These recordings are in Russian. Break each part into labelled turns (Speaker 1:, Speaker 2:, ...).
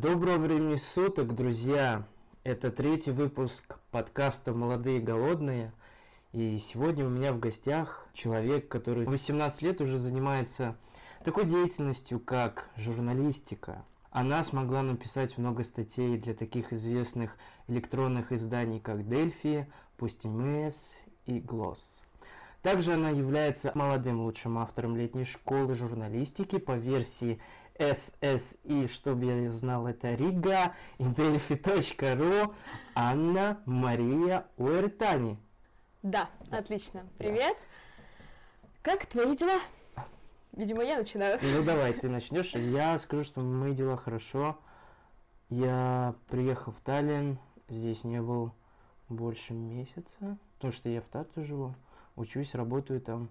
Speaker 1: Доброго времени суток, друзья! Это третий выпуск подкаста «Молодые голодные». И сегодня у меня в гостях человек, который 18 лет уже занимается такой деятельностью, как журналистика. Она смогла написать много статей для таких известных электронных изданий, как Дельфи, Пустимес и Глосс. Также она является молодым лучшим автором летней школы журналистики по версии SSI, чтобы я знал, это Рига, и Delphi.ru Анна Мария Уэртани.
Speaker 2: Да, отлично. Привет. Как твои дела? Видимо, я начинаю.
Speaker 1: Ну давай, ты начнешь. Я скажу, что мои дела хорошо. Я приехал в Таллин, здесь не был больше месяца, потому что я в Тарту живу, учусь, работаю там.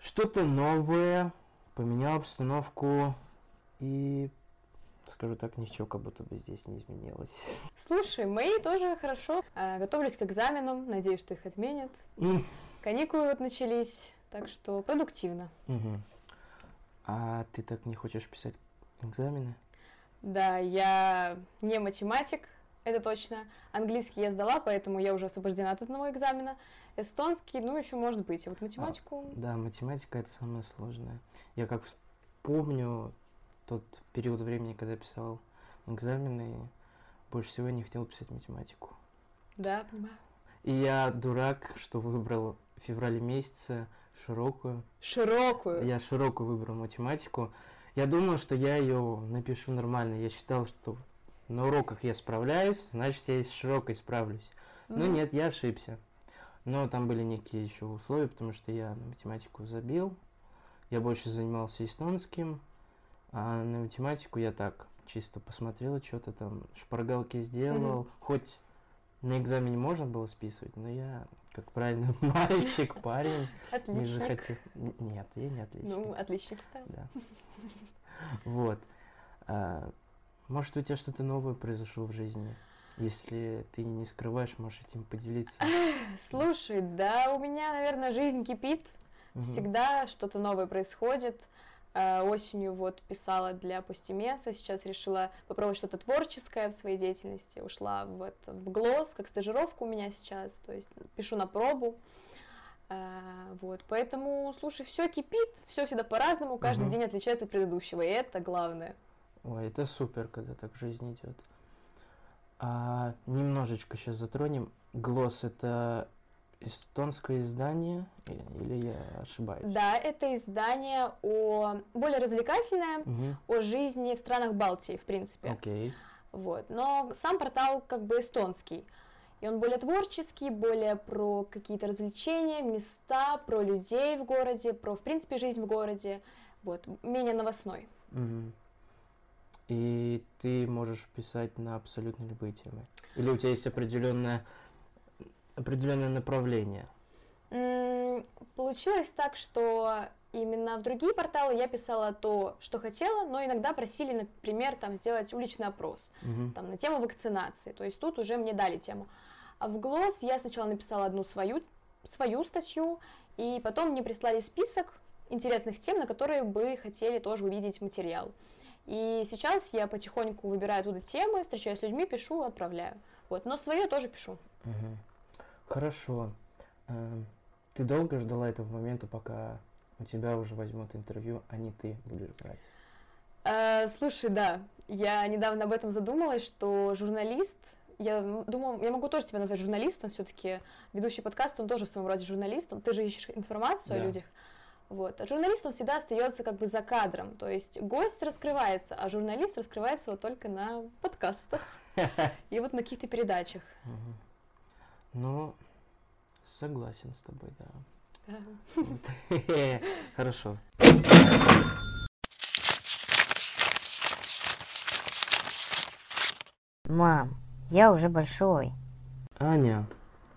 Speaker 1: Что-то новое, поменял обстановку и скажу так, ничего как будто бы здесь не изменилось.
Speaker 2: Слушай, мои тоже хорошо. А, готовлюсь к экзаменам, надеюсь, что их отменят.
Speaker 1: М,
Speaker 2: Каникулы вот начались, так что продуктивно.
Speaker 1: мгм. А ты так не хочешь писать экзамены?
Speaker 2: Да, я не математик, это точно. Английский я сдала, поэтому я уже освобождена от одного экзамена. Эстонский, ну, еще может быть. А вот математику...
Speaker 1: Да, математика это самое сложное. Я как помню тот период времени, когда писал экзамены, больше всего я не хотел писать математику.
Speaker 2: Да, понимаю.
Speaker 1: И я дурак, что выбрал в феврале месяце широкую.
Speaker 2: Широкую.
Speaker 1: Я широкую выбрал математику. Я думал, что я ее напишу нормально. Я считал, что на уроках я справляюсь, значит, я и с широкой справлюсь. Но
Speaker 2: М,
Speaker 1: нет, я ошибся. Но там были некие еще условия, потому что я на математику забил. Я больше занимался эстонским, а на математику я так чисто посмотрел, что-то там шпаргалки сделал. Хоть на экзамене можно было списывать, но я, как правильный мальчик, парень, не
Speaker 2: Отличник.
Speaker 1: захотел. Н- Нет, я не отличник.
Speaker 2: Ну, отличник стал.
Speaker 1: Да. Вот. А, Может, у тебя что-то новое произошло в жизни? Если ты не скрываешь, можешь этим поделиться.
Speaker 2: Слушай, да, у меня, наверное, жизнь кипит. Всегда что-то новое происходит. Э, Осенью вот писала для Пустимеса, сейчас решила попробовать что-то творческое в своей деятельности. Ушла в, это, в ГЛОС, как стажировка у меня сейчас, то есть пишу на пробу. Э, Вот, поэтому, слушай, все кипит, все всегда по-разному, каждый
Speaker 1: Мгм.
Speaker 2: день отличается от предыдущего, и это главное.
Speaker 1: Ой, это супер, когда так жизнь идет. А, немножечко сейчас затронем. Глосс это эстонское издание или я ошибаюсь?
Speaker 2: Да, это издание о более развлекательное,
Speaker 1: Мгм.
Speaker 2: о жизни в странах Балтии, в принципе.
Speaker 1: Окей.
Speaker 2: Вот. Но сам портал как бы эстонский. И он более творческий, более про какие-то развлечения, места, про людей в городе, про, в принципе, жизнь в городе. Вот. Менее новостной.
Speaker 1: Мгм. И ты можешь писать на абсолютно любые темы? Или у тебя есть определенное определенное направление?
Speaker 2: Получилось так, что именно в другие порталы я писала то, что хотела, но иногда просили, например, там, сделать уличный опрос.
Speaker 1: Мгм.
Speaker 2: там, на тему вакцинации. То есть тут уже мне дали тему. А в ГЛОС я сначала написала одну свою, свою статью, и потом мне прислали список интересных тем, на которые бы хотели тоже увидеть материал. И сейчас я потихоньку выбираю оттуда темы, встречаюсь с людьми, пишу, отправляю. Вот, но свое тоже пишу.
Speaker 1: Мгм. Хорошо. Эм, Ты долго ждала этого момента, пока у тебя уже возьмут интервью, а не ты будешь брать?
Speaker 2: Э, слушай, да, я недавно об этом задумалась, что журналист, я думаю, я могу тоже тебя назвать журналистом, все-таки ведущий подкаст, он тоже в своем роде журналист, он- ты же ищешь информацию
Speaker 1: Да.
Speaker 2: о людях. Вот. А журналист, он всегда остается как бы за кадром, то есть гость раскрывается, а журналист раскрывается вот только на подкастах и вот на каких-то передачах.
Speaker 1: Мгм. Ну, согласен с тобой, да.
Speaker 2: Да.
Speaker 1: Хорошо.
Speaker 3: Мам, я уже большой.
Speaker 1: Аня,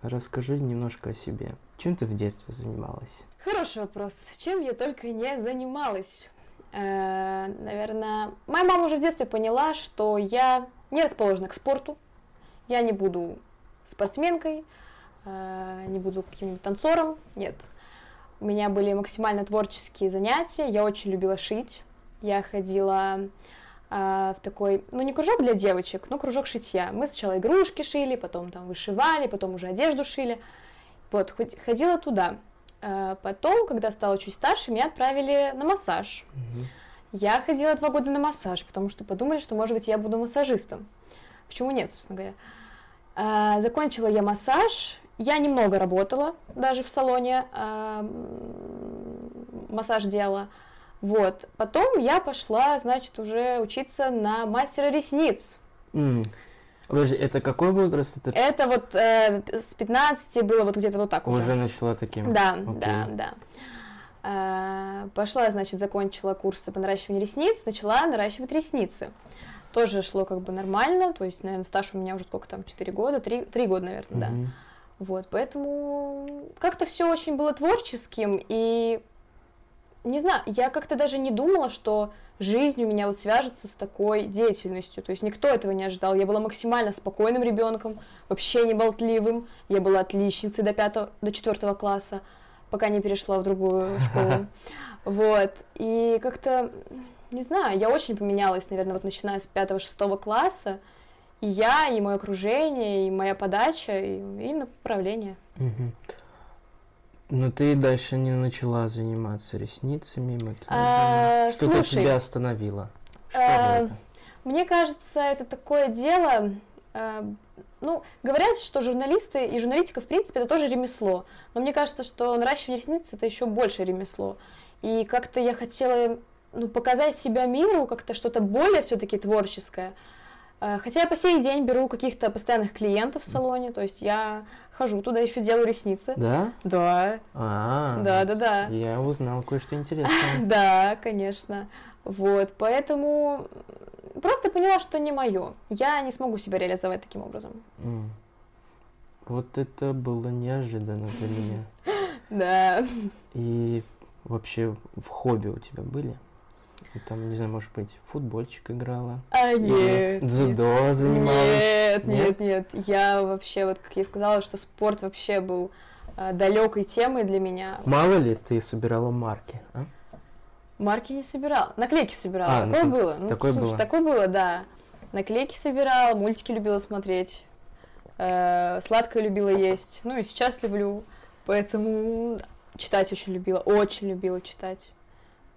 Speaker 1: расскажи немножко о себе. Чем ты в детстве занималась?
Speaker 2: Хороший вопрос. Чем я только не занималась? Э, наверное, моя мама уже в детстве поняла, что я не расположена к спорту. Я не буду спортсменкой, э, не буду каким-нибудь танцором. Нет. У меня были максимально творческие занятия. Я очень любила шить. Я ходила а, в такой, ну не кружок для девочек, но кружок шитья. Мы сначала игрушки шили, потом там вышивали, потом уже одежду шили. Вот, ходила туда. А, потом, когда стала чуть старше, меня отправили на массаж. Я ходила два года на массаж, потому что подумали, что, может быть, я буду массажистом. Почему нет, собственно говоря. А, закончила я массаж. Я немного работала даже в салоне, а, м, массаж делала. Вот. Потом я пошла, значит, уже учиться на мастера ресниц.
Speaker 1: М. Подожди, это какой возраст? Это
Speaker 2: Это вот э, с 15 было вот где-то вот так уже.
Speaker 1: уже начала таким?
Speaker 2: Да,
Speaker 1: Окей.
Speaker 2: да, да. А, Пошла, значит, закончила курсы по наращиванию ресниц, начала наращивать ресницы. Тоже шло как бы нормально, то есть, наверное, стаж у меня уже сколько там, 4 года, 3, 3 года, наверное, да.
Speaker 1: Мгм.
Speaker 2: Вот, поэтому как-то все очень было творческим, и не знаю, я как-то даже не думала, что жизнь у меня вот свяжется с такой деятельностью. То есть никто этого не ожидал. Я была максимально спокойным ребенком, вообще не болтливым. Я была отличницей до пятого, до четвертого класса, пока не перешла в другую школу. Вот. И как-то, не знаю, я очень поменялась, наверное, вот начиная с пятого-шестого класса. И я, и мое окружение, и моя подача, и, и направление.
Speaker 1: Мгм. Но ты дальше не начала заниматься ресницами.
Speaker 2: А,
Speaker 1: Что-то
Speaker 2: слушай,
Speaker 1: тебя остановило. Что
Speaker 2: а,
Speaker 1: это?
Speaker 2: Мне кажется, это такое дело. э, ну, говорят, что журналисты и журналистика, в принципе, это тоже ремесло. Но мне кажется, что наращивание ресниц это еще больше ремесло. И как-то я хотела ну, показать себя миру, как-то что-то более все-таки творческое. Э, Хотя я по сей день беру каких-то постоянных клиентов в салоне, то есть я хожу туда, еще делаю ресницы.
Speaker 1: Да?
Speaker 2: Да,
Speaker 1: А,
Speaker 2: да, да, да.
Speaker 1: Я узнал кое-что интересное.
Speaker 2: Да, конечно. Вот, поэтому просто поняла, что не мое. Я не смогу себя реализовать таким образом.
Speaker 1: Вот это было неожиданно для меня.
Speaker 2: Да.
Speaker 1: И вообще в хобби у тебя были? Ну, Там, не знаю, может быть, футбольчик играла?
Speaker 2: А нет. нет.
Speaker 1: дзюдо занималась?
Speaker 2: Нет,
Speaker 1: Нет?
Speaker 2: нет, нет. Я вообще, вот как я сказала, что спорт вообще был далекой темой для меня.
Speaker 1: Мало ли ты собирала марки, а?
Speaker 2: Марки не собирал, наклейки собирала.
Speaker 1: А, ну
Speaker 2: такое
Speaker 1: так-
Speaker 2: было. Ну,
Speaker 1: такое
Speaker 2: слушай,
Speaker 1: было.
Speaker 2: такое было, да. Наклейки собирал, мультики любила смотреть, э, сладкое любила есть. Ну и сейчас люблю. Поэтому читать очень любила, очень любила читать.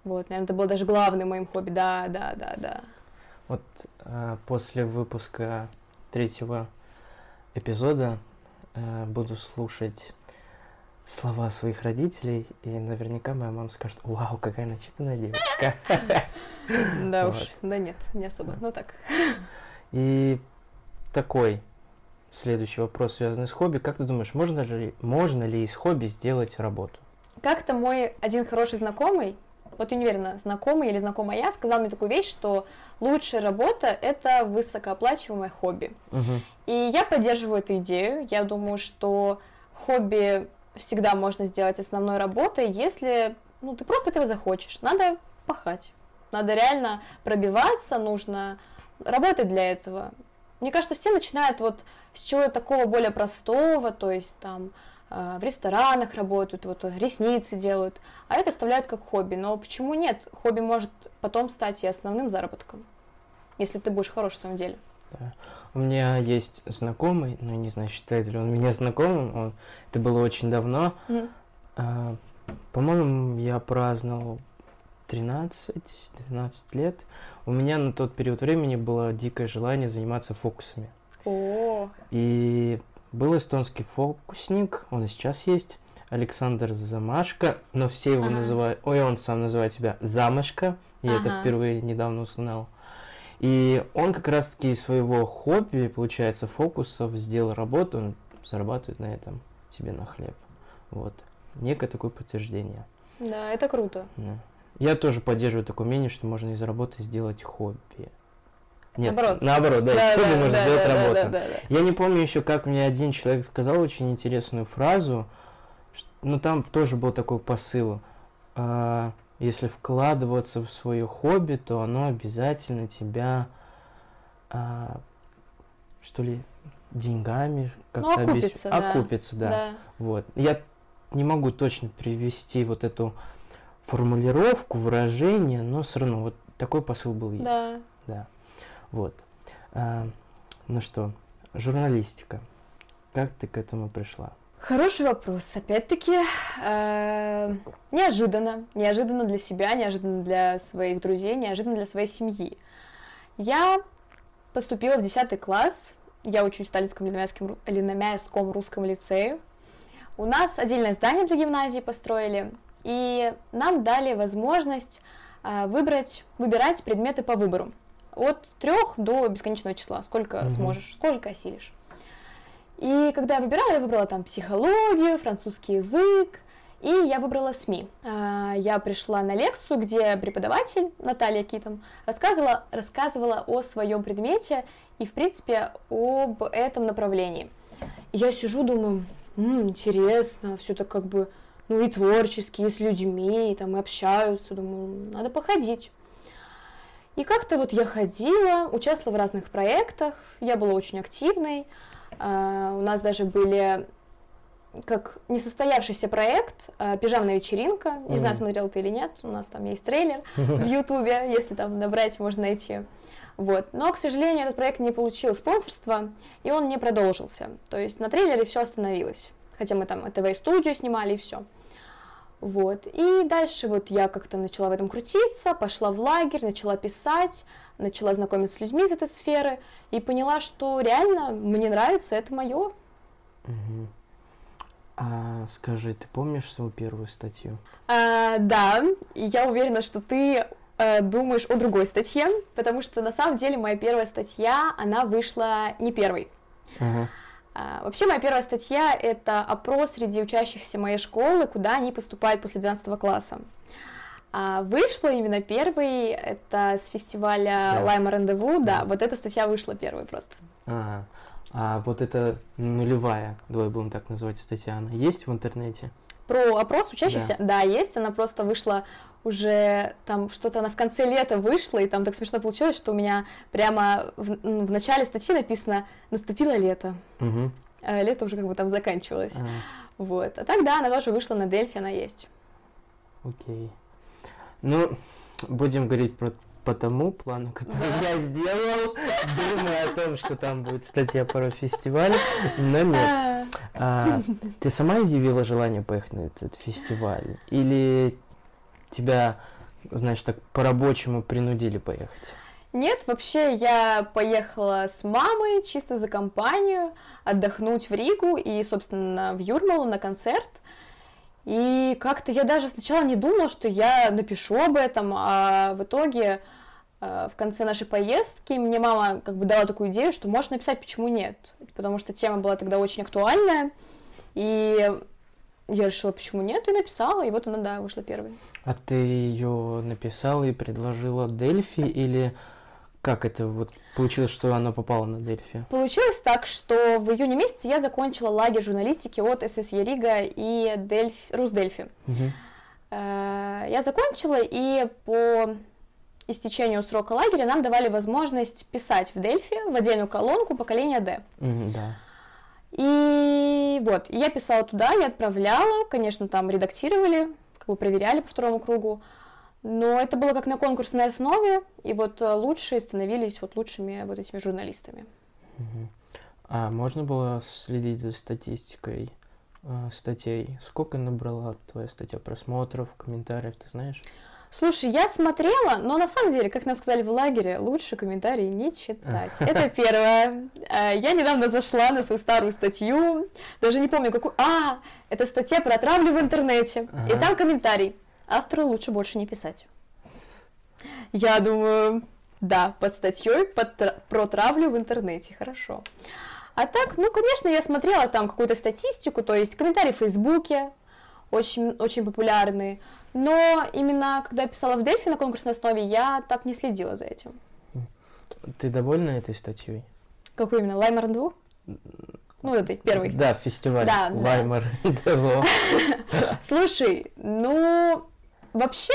Speaker 2: Вот, наверное, это было даже главным моим хобби. Да, да, да, да.
Speaker 1: Вот а, после выпуска третьего эпизода а, буду слушать слова своих родителей, и наверняка моя мама скажет, вау, какая начитанная девочка.
Speaker 2: Да уж, да нет, не особо. Ну так.
Speaker 1: И такой следующий вопрос, связанный с хобби. Как ты думаешь, можно ли, можно ли из хобби сделать работу?
Speaker 2: Как-то мой один хороший знакомый, вот я не уверена, знакомый или знакомая, сказал мне такую вещь, что лучшая работа – это высокооплачиваемое хобби.
Speaker 1: Мгм.
Speaker 2: И я поддерживаю эту идею. Я думаю, что хобби всегда можно сделать основной работой, если ну, ты просто этого захочешь. Надо пахать. Надо реально пробиваться, нужно работать для этого. Мне кажется, все начинают вот с чего-то такого более простого, то есть там в ресторанах работают, вот ресницы делают, а это оставляют как хобби. Но почему нет? Хобби может потом стать и основным заработком, если ты будешь хорош в своем деле.
Speaker 1: У меня есть знакомый, ну, не знаю, считает ли он меня знакомым, он, это было очень давно.
Speaker 2: Мгм.
Speaker 1: А, по-моему, я праздновал 13-12 лет. У меня на тот период времени было дикое желание заниматься фокусами.
Speaker 2: О,
Speaker 1: И был эстонский фокусник, он и сейчас есть, Александр Замашко, но все его
Speaker 2: Ага.
Speaker 1: называют, ой, он сам называет себя Замашко, я это
Speaker 2: Ага.
Speaker 1: впервые недавно узнал. И он как раз-таки из своего хобби, получается, фокусов сделал работу, он зарабатывает на этом себе на хлеб. Вот. Некое такое подтверждение.
Speaker 2: да, это круто.
Speaker 1: Да. Я тоже поддерживаю такое мнение, что можно из работы сделать хобби. Нет,
Speaker 2: Наоборот.
Speaker 1: наоборот, да, из хобби можно сделать
Speaker 2: да,
Speaker 1: работу.
Speaker 2: да, да, да.
Speaker 1: Я не помню еще, как мне один человек сказал очень интересную фразу. Ну, там тоже был такой посыл. а, если вкладываться в свое хобби, то оно обязательно тебя, а, что ли, деньгами
Speaker 2: Ну,
Speaker 1: как-то обес-
Speaker 2: окупится, да.
Speaker 1: окупится, да.
Speaker 2: Да.
Speaker 1: Вот. Я не могу точно привести вот эту формулировку, выражение, но все равно вот такой посыл был.
Speaker 2: Да.
Speaker 1: Да. Вот. А, ну что, журналистика. Как ты к этому пришла?
Speaker 2: Хороший вопрос. Опять-таки, э, неожиданно. Неожиданно для себя, неожиданно для своих друзей, неожиданно для своей семьи. Я поступила в 10 класс. Я учусь в Сталинском Леномяйском русском лицее. У нас отдельное здание для гимназии построили, и нам дали возможность э, выбрать, выбирать предметы по выбору. От трех до бесконечного числа. Сколько
Speaker 1: Мгм.
Speaker 2: сможешь, сколько осилишь. И когда я выбирала, я выбрала там психологию, французский язык, и я выбрала СМИ. А, Я пришла на лекцию, где преподаватель Наталья Китом рассказывала, рассказывала о своем предмете и, в принципе, об этом направлении. И я сижу, думаю, «М, интересно, все так как бы, ну и творчески, и с людьми, и там и общаются, думаю, надо походить. И как-то вот я ходила, участвовала в разных проектах, я была очень активной, а, у нас даже были как несостоявшийся проект а, «Пижамная вечеринка». Не знаю,
Speaker 1: Мгм.
Speaker 2: смотрел ты или нет, у нас там есть трейлер в Ютубе, если там набрать, можно найти. Вот. Но, к сожалению, этот проект не получил спонсорства, и он не продолжился. То есть на трейлере все остановилось. Хотя мы там ТВ-студию снимали и все. Вот. И дальше вот я как-то начала в этом крутиться, пошла в лагерь, начала писать, начала знакомиться с людьми из этой сферы и поняла, что реально мне нравится, это мое.
Speaker 1: Мгм. А скажи, ты помнишь свою первую статью?
Speaker 2: А, да, и я уверена, что ты э, думаешь о другой статье, потому что на самом деле моя первая статья, она вышла не первой.
Speaker 1: Ага.
Speaker 2: А, Вообще, моя первая статья — это опрос среди учащихся моей школы, куда они поступают после 12 класса. А вышла именно первой, это с фестиваля
Speaker 1: Да.
Speaker 2: Лайма Рандеву, да,
Speaker 1: Да.
Speaker 2: вот эта статья вышла первой просто.
Speaker 1: Ага. А вот эта нулевая, давай будем так называть, статья, она есть в интернете?
Speaker 2: Про опрос учащихся, да, есть, она просто вышла уже там что-то она в конце лета вышла, и там так смешно получилось, что у меня прямо в, в начале статьи написано «Наступило лето»,
Speaker 1: Угу.
Speaker 2: а лето уже как бы там заканчивалось. Вот. А так, да, она тоже вышла на Дельфи, она есть.
Speaker 1: окей. Ну, будем говорить про по тому плану, который я сделал, думая о том, что там будет статья про фестиваль, но нет. А, ты сама изъявила желание поехать на этот фестиваль? Или тебя, знаешь, так по-рабочему принудили поехать?
Speaker 2: Нет, вообще я поехала с мамой чисто за компанию отдохнуть в Ригу и, собственно, в Юрмалу на концерт. И как-то я даже сначала не думала, что я напишу об этом, а в итоге э, в конце нашей поездки мне мама как бы дала такую идею, что можно написать, почему нет. Потому что тема была тогда очень актуальная. И я решила, почему нет, и написала, и вот она, да, вышла первой.
Speaker 1: А ты ее написала и предложила Дельфи, или как это вот получилось, что она попала на Дельфи?
Speaker 2: Получилось так, что в июне месяце я закончила лагерь журналистики от ССЕ Рига и Дельф... Русдельфи. Э, Я закончила, и по истечению срока лагеря нам давали возможность писать в Дельфи в отдельную колонку поколения D.
Speaker 1: Да.
Speaker 2: И вот, я писала туда, я отправляла, конечно, там редактировали, как бы проверяли по второму кругу, но это было как на конкурсной основе, и вот э, лучшие становились вот лучшими вот этими журналистами.
Speaker 1: А можно было следить за статистикой э, статей? Сколько набрала твоя статья просмотров, комментариев, ты знаешь?
Speaker 2: Слушай, я смотрела, но на самом деле, как нам сказали в лагере, лучше комментарии не читать. Это первое. Э, Я недавно зашла на свою старую статью, даже не помню какую. А, это статья про травлю в интернете. И
Speaker 1: Ага.
Speaker 2: там комментарий. Автору лучше больше не писать. Я думаю, да, под статьей под тра- про травлю в интернете, хорошо. А так, ну, конечно, я смотрела там какую-то статистику, то есть комментарии в Фейсбуке, очень, очень популярные. Но именно когда я писала в Дельфи на конкурсной основе, я так не следила за этим.
Speaker 1: Ты довольна этой статьей?
Speaker 2: Какой именно? Лаймер 2? Ну, вот этой, первый.
Speaker 1: Да, фестиваль
Speaker 2: Да, да.
Speaker 1: Лаймер ТВО.
Speaker 2: Слушай, ну, вообще,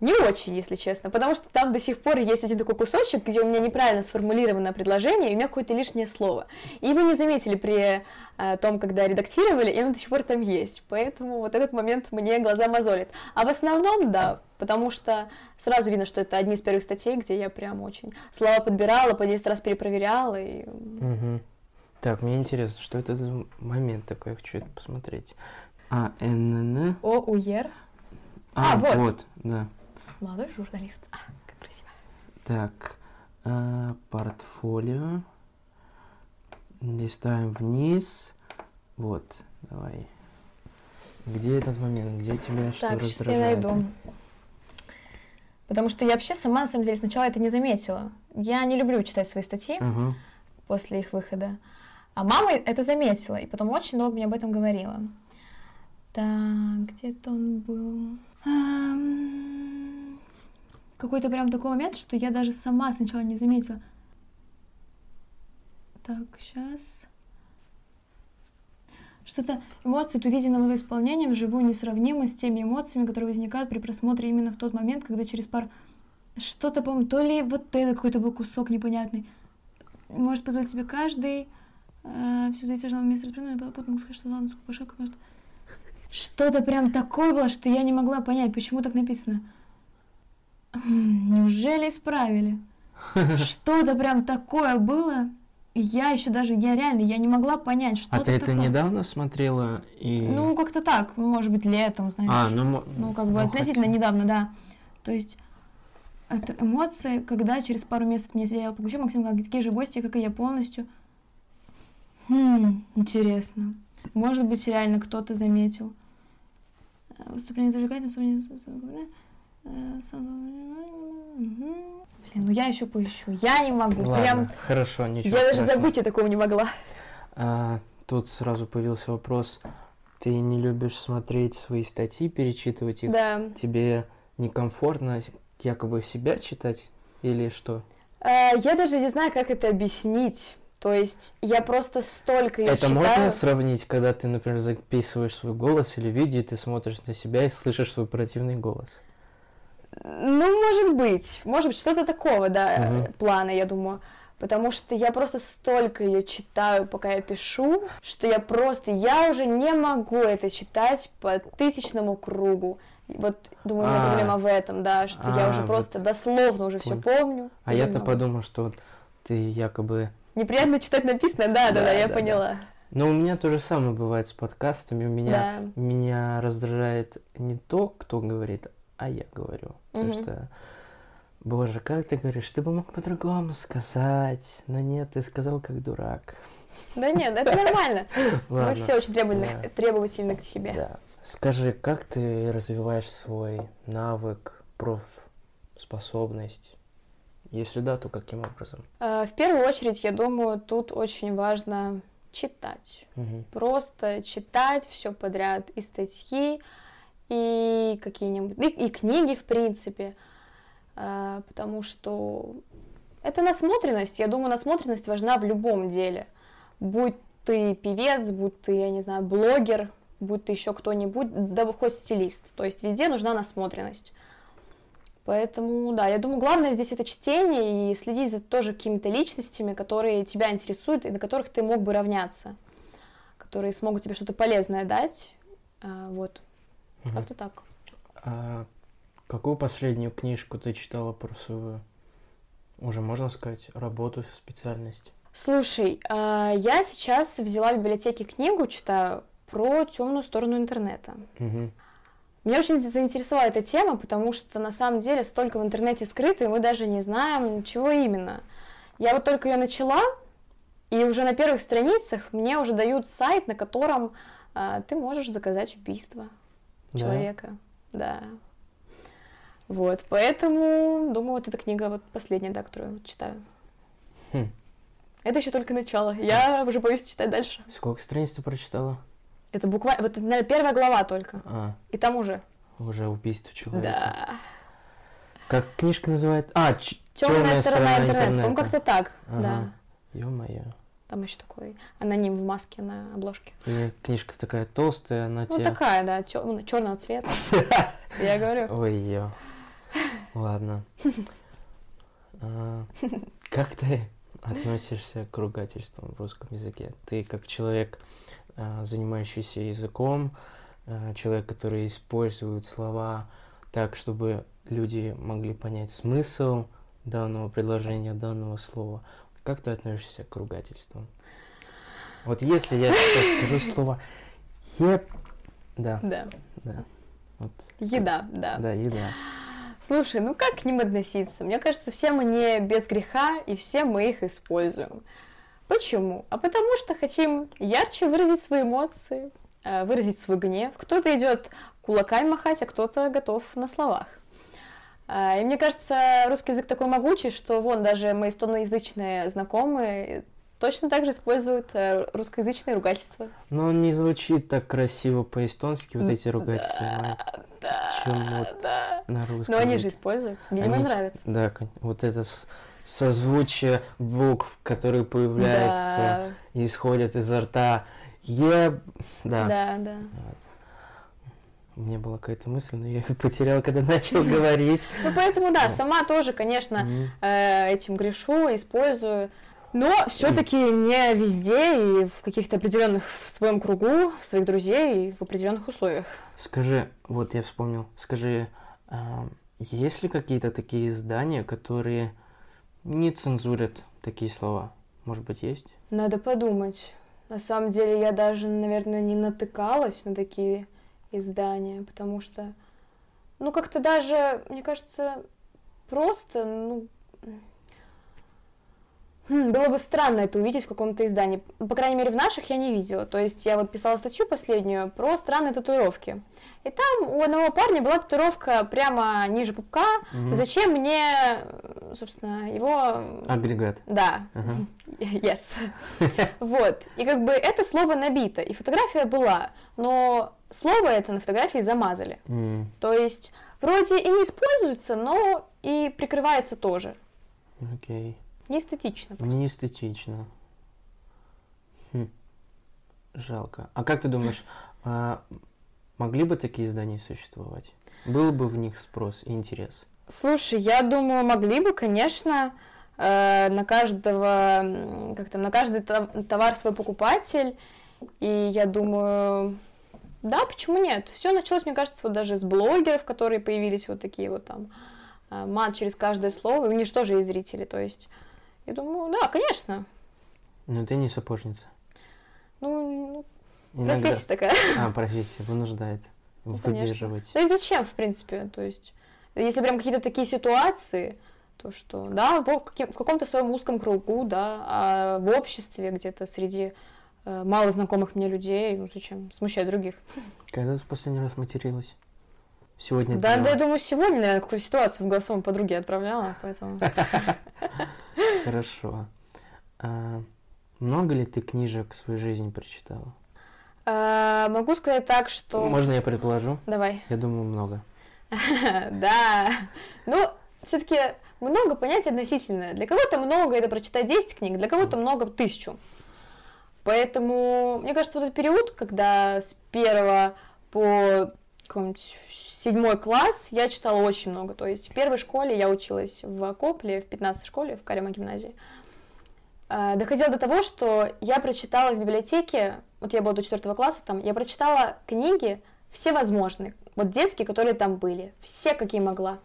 Speaker 2: Не очень, если честно, потому что там до сих пор есть один такой кусочек, где у меня неправильно сформулировано предложение, и у меня какое-то лишнее слово. И вы не заметили при э, том, когда редактировали, и оно до сих пор там есть. Поэтому вот этот момент мне глаза мозолит. А в основном, да, потому что сразу видно, что это одни из первых статей, где я прям очень слова подбирала, по 10 раз перепроверяла. И...
Speaker 1: Угу. Так, мне интересно, что это за момент такой, я хочу это посмотреть. А, Н, Н,
Speaker 2: О, Уер.
Speaker 1: А,
Speaker 2: А, вот.
Speaker 1: вот, да.
Speaker 2: Молодой журналист. А, как красиво.
Speaker 1: Так, э, портфолио. Листаем вниз. Вот, давай. Где этот момент? Где тебя что
Speaker 2: Так, сейчас я
Speaker 1: раздражает?
Speaker 2: найду. Потому что я вообще сама, на самом деле, сначала это не заметила. Я не люблю читать свои статьи
Speaker 1: Ага.
Speaker 2: после их выхода. А мама это заметила, и потом очень долго мне об этом говорила. Так, где-то он был. Ам, Какой-то прям такой момент, что я даже сама сначала не заметила. Так, сейчас. Что-то эмоции от увиденного исполнения вживую несравнимы с теми эмоциями, которые возникают при просмотре именно в тот момент, когда через пар... Что-то, по-моему, то ли вот это какой-то был кусок непонятный. Может позволить себе каждый. все зависит от места распределения, потом сказать, что ладно, сколько пошелка может. Что-то прям такое было, что я не могла понять, почему так написано. Неужели исправили? Что-то прям такое было. И я еще даже, я реально, я не могла понять, что
Speaker 1: А ты это
Speaker 2: такое.
Speaker 1: недавно смотрела? И...
Speaker 2: Ну, как-то так, может быть, летом, знаешь.
Speaker 1: а, ну,
Speaker 2: Ну, как бы
Speaker 1: ну,
Speaker 2: относительно
Speaker 1: хотя-
Speaker 2: недавно, да. То есть это эмоции, когда через пару месяцев мне сериал «Погучу», Максим говорит, такие же гости, как и я полностью. Хм, интересно. Может быть, реально кто-то заметил. Э, Выступление зажигательным, Блин, ну я еще поищу. Я не могу.
Speaker 1: Ладно,
Speaker 2: Прям...
Speaker 1: хорошо, ничего
Speaker 2: Я даже
Speaker 1: страшного.
Speaker 2: забыть о такого не могла.
Speaker 1: А, тут сразу появился вопрос. Ты не любишь смотреть свои статьи, перечитывать их?
Speaker 2: Да.
Speaker 1: Тебе некомфортно якобы себя читать или что?
Speaker 2: Э, Я даже не знаю, как это объяснить. То есть я просто столько
Speaker 1: Это
Speaker 2: читаю.
Speaker 1: можно сравнить, когда ты, например, записываешь свой голос или видео, и ты смотришь на себя и слышишь свой противный голос?
Speaker 2: Ну, может быть. Может быть, что-то такого, да, э, плана, я думаю. Потому что я просто столько ее читаю, пока я пишу, что я просто, я уже не могу это читать по тысячному кругу. Вот, думаю, у меня
Speaker 1: А.
Speaker 2: проблема в этом, да, что я
Speaker 1: А,
Speaker 2: уже просто дословно уже все помню.
Speaker 1: А я-то подумал, что ты якобы...
Speaker 2: Неприятно читать написано, да, да, да,
Speaker 1: Да,
Speaker 2: я поняла.
Speaker 1: Ну, у меня то же самое бывает с подкастами. У меня,
Speaker 2: Да.
Speaker 1: меня раздражает не то, кто говорит, а я говорю. Потому
Speaker 2: Мгм.
Speaker 1: что, боже, как ты говоришь, ты бы мог по-другому сказать. Но нет, ты сказал как дурак.
Speaker 2: Да нет, это нормально. Мы все очень требовательны, к себе.
Speaker 1: Да. Скажи, как ты развиваешь свой навык, профспособность? Если да, то каким образом?
Speaker 2: А, В первую очередь, я думаю, тут очень важно читать.
Speaker 1: Мгм.
Speaker 2: Просто читать все подряд, и статьи, и какие-нибудь, и, и книги, в принципе, А, потому что это насмотренность. Я думаю, насмотренность важна в любом деле. Будь ты певец, будь ты, я не знаю, блогер, будь ты еще кто-нибудь, да хоть стилист. То есть везде нужна насмотренность. Поэтому, да, я думаю, главное здесь это чтение и следить за тоже какими-то личностями, которые тебя интересуют и на которых ты мог бы равняться, которые смогут тебе что-то полезное дать. А, вот,
Speaker 1: Мгм.
Speaker 2: как-то так.
Speaker 1: А какую последнюю книжку ты читала про свою, уже можно сказать, работу, специальность?
Speaker 2: Слушай, а, я сейчас взяла в библиотеке книгу, читаю про темную сторону интернета.
Speaker 1: Мгм.
Speaker 2: Меня очень заинтересовала эта тема, потому что на самом деле столько в интернете скрыто, и мы даже не знаем, чего именно. Я вот только ее начала, и уже на первых страницах мне уже дают сайт, на котором а, ты можешь заказать убийство
Speaker 1: Да?
Speaker 2: человека. Да. Вот, поэтому, думаю, вот эта книга вот последняя, да, которую я вот читаю.
Speaker 1: Хм.
Speaker 2: Это еще только начало. Я уже боюсь читать дальше.
Speaker 1: Сколько страниц ты прочитала?
Speaker 2: Это буквально, вот наверное, первая глава только.
Speaker 1: А,
Speaker 2: И там уже.
Speaker 1: уже убийство человека.
Speaker 2: Да.
Speaker 1: Как книжка называется? А,
Speaker 2: Темная
Speaker 1: «Тёмная
Speaker 2: сторона интернета. По-моему, как-то так.
Speaker 1: Ага.
Speaker 2: Да.
Speaker 1: Ё-моё.
Speaker 2: Там еще такой аноним в маске на обложке.
Speaker 1: Книжка такая толстая, она
Speaker 2: Ну,
Speaker 1: тебе...
Speaker 2: такая, да, черного цвета. Я говорю.
Speaker 1: Ой, ё. Ладно. А, Как ты относишься к ругательствам в русском языке? Ты как человек, а, занимающийся языком, а, человек, который использует слова так, чтобы люди могли понять смысл данного предложения, данного слова. Как ты относишься к ругательствам? Вот если я сейчас скажу слово «еб», да,
Speaker 2: Да.
Speaker 1: да, вот,
Speaker 2: Еда, да.
Speaker 1: да, еда.
Speaker 2: Слушай, ну как к ним относиться? Мне кажется, все мы не без греха, и все мы их используем. Почему? А потому что хотим ярче выразить свои эмоции, э, выразить свой гнев. Кто-то идет кулаками махать, а кто-то готов на словах. А, И мне кажется, русский язык такой могучий, что вон даже мои эстоноязычные знакомые точно так же используют э, русскоязычные ругательства.
Speaker 1: Но он не звучит так красиво по-эстонски, вот эти ругательства, Майя,
Speaker 2: Да,
Speaker 1: чем вот
Speaker 2: да.
Speaker 1: на русском.
Speaker 2: Но они же используют. Видимо, им
Speaker 1: Они-
Speaker 2: нравится.
Speaker 1: Да, вот это созвучие букв, которые появляются и исходят изо рта. Еб... Да.
Speaker 2: Да, да.
Speaker 1: У меня была какая-то мысль, но я ее потерял, когда начал говорить.
Speaker 2: Ну, поэтому, да, сама тоже, конечно, э, этим грешу, использую. Но все-таки не везде и в каких-то определенных в своем кругу, в своих друзей и в определенных условиях.
Speaker 1: Скажи, вот я вспомнил, скажи, а, есть ли какие-то такие издания, которые не цензурят такие слова? Может быть, есть?
Speaker 2: Надо подумать. На самом деле я даже, наверное, не натыкалась на такие издания, потому что, ну, как-то даже, мне кажется, просто, ну, хм, было бы странно это увидеть в каком-то издании. По крайней мере, в наших я не видела. То есть я вот писала статью последнюю про странные татуировки. И там у одного парня была татуировка прямо ниже пупка.
Speaker 1: Мгм.
Speaker 2: Зачем мне, собственно, его...
Speaker 1: Агрегат.
Speaker 2: Да,
Speaker 1: Ага.
Speaker 2: Yes. Вот. И как бы это слово набито, и фотография была, но слово это на фотографии замазали.
Speaker 1: М,
Speaker 2: То есть вроде и не используется, но и прикрывается тоже.
Speaker 1: Окей.
Speaker 2: Неэстетично просто.
Speaker 1: Не эстетично. Хм. Жалко. А как ты думаешь, а, могли бы такие издания существовать? Был бы в них спрос и интерес?
Speaker 2: Слушай, я думаю, могли бы, конечно, э, на каждого, как там, на каждый тов- товар свой покупатель. И я думаю, да, почему нет? Все началось, мне кажется, вот даже с блогеров, которые появились вот такие вот там э, мат через каждое слово, и у них же тоже есть зрители, то есть я думаю, да, конечно.
Speaker 1: Но ты не сапожница.
Speaker 2: Ну, ну,
Speaker 1: Иногда...
Speaker 2: профессия такая.
Speaker 1: А, профессия вынуждает
Speaker 2: Ну, конечно.
Speaker 1: выдерживать.
Speaker 2: Да и зачем, в принципе, то есть, если прям какие-то такие ситуации, то что, да, в, в каком-то своем узком кругу, да, а в обществе где-то среди мало знакомых мне людей, ну зачем смущать других?
Speaker 1: Когда ты в последний раз материлась? Сегодня
Speaker 2: Да, да, я думаю, сегодня, наверное, какую-то ситуацию в голосовом подруге отправляла, поэтому...
Speaker 1: Хорошо. А, много ли ты книжек в свою жизнь прочитала?
Speaker 2: Э, Могу сказать так, что...
Speaker 1: Можно я предположу?
Speaker 2: Давай.
Speaker 1: Я думаю, много.
Speaker 2: Да. Ну, все-таки много понятий относительное. Для кого-то много это прочитать 10 книг, для кого-то много тысячу. Поэтому, мне кажется, вот этот период, когда с первого по какой-нибудь седьмой класс я читала очень много. То есть в первой школе я училась в Копле, в 15 школе, в Карема гимназии. А, Доходило до того, что я прочитала в библиотеке, вот я была до четвертого класса там, я прочитала книги все возможные, вот детские, которые там были, все, какие могла.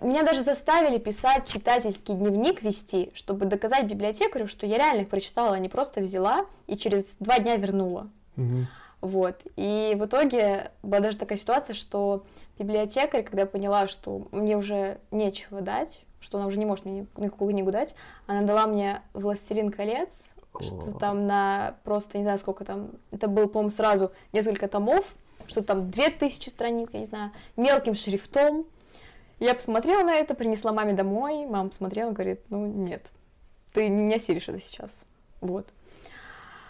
Speaker 2: Меня даже заставили писать читательский дневник вести, чтобы доказать библиотекарю, что я реально их прочитала, а не просто взяла и через два дня вернула.
Speaker 1: Мгм.
Speaker 2: Вот. И в итоге была даже такая ситуация, что библиотекарь, когда поняла, что мне уже нечего дать, что она уже не может мне ни- никакую книгу дать, она дала мне «Властелин колец», что там на просто, не знаю, сколько там, это было, по-моему, сразу несколько томов, что там две тысячи страниц, я не знаю, мелким шрифтом. Я посмотрела на это, принесла маме домой, мама посмотрела, говорит, ну нет, ты не осилишь это сейчас. Вот.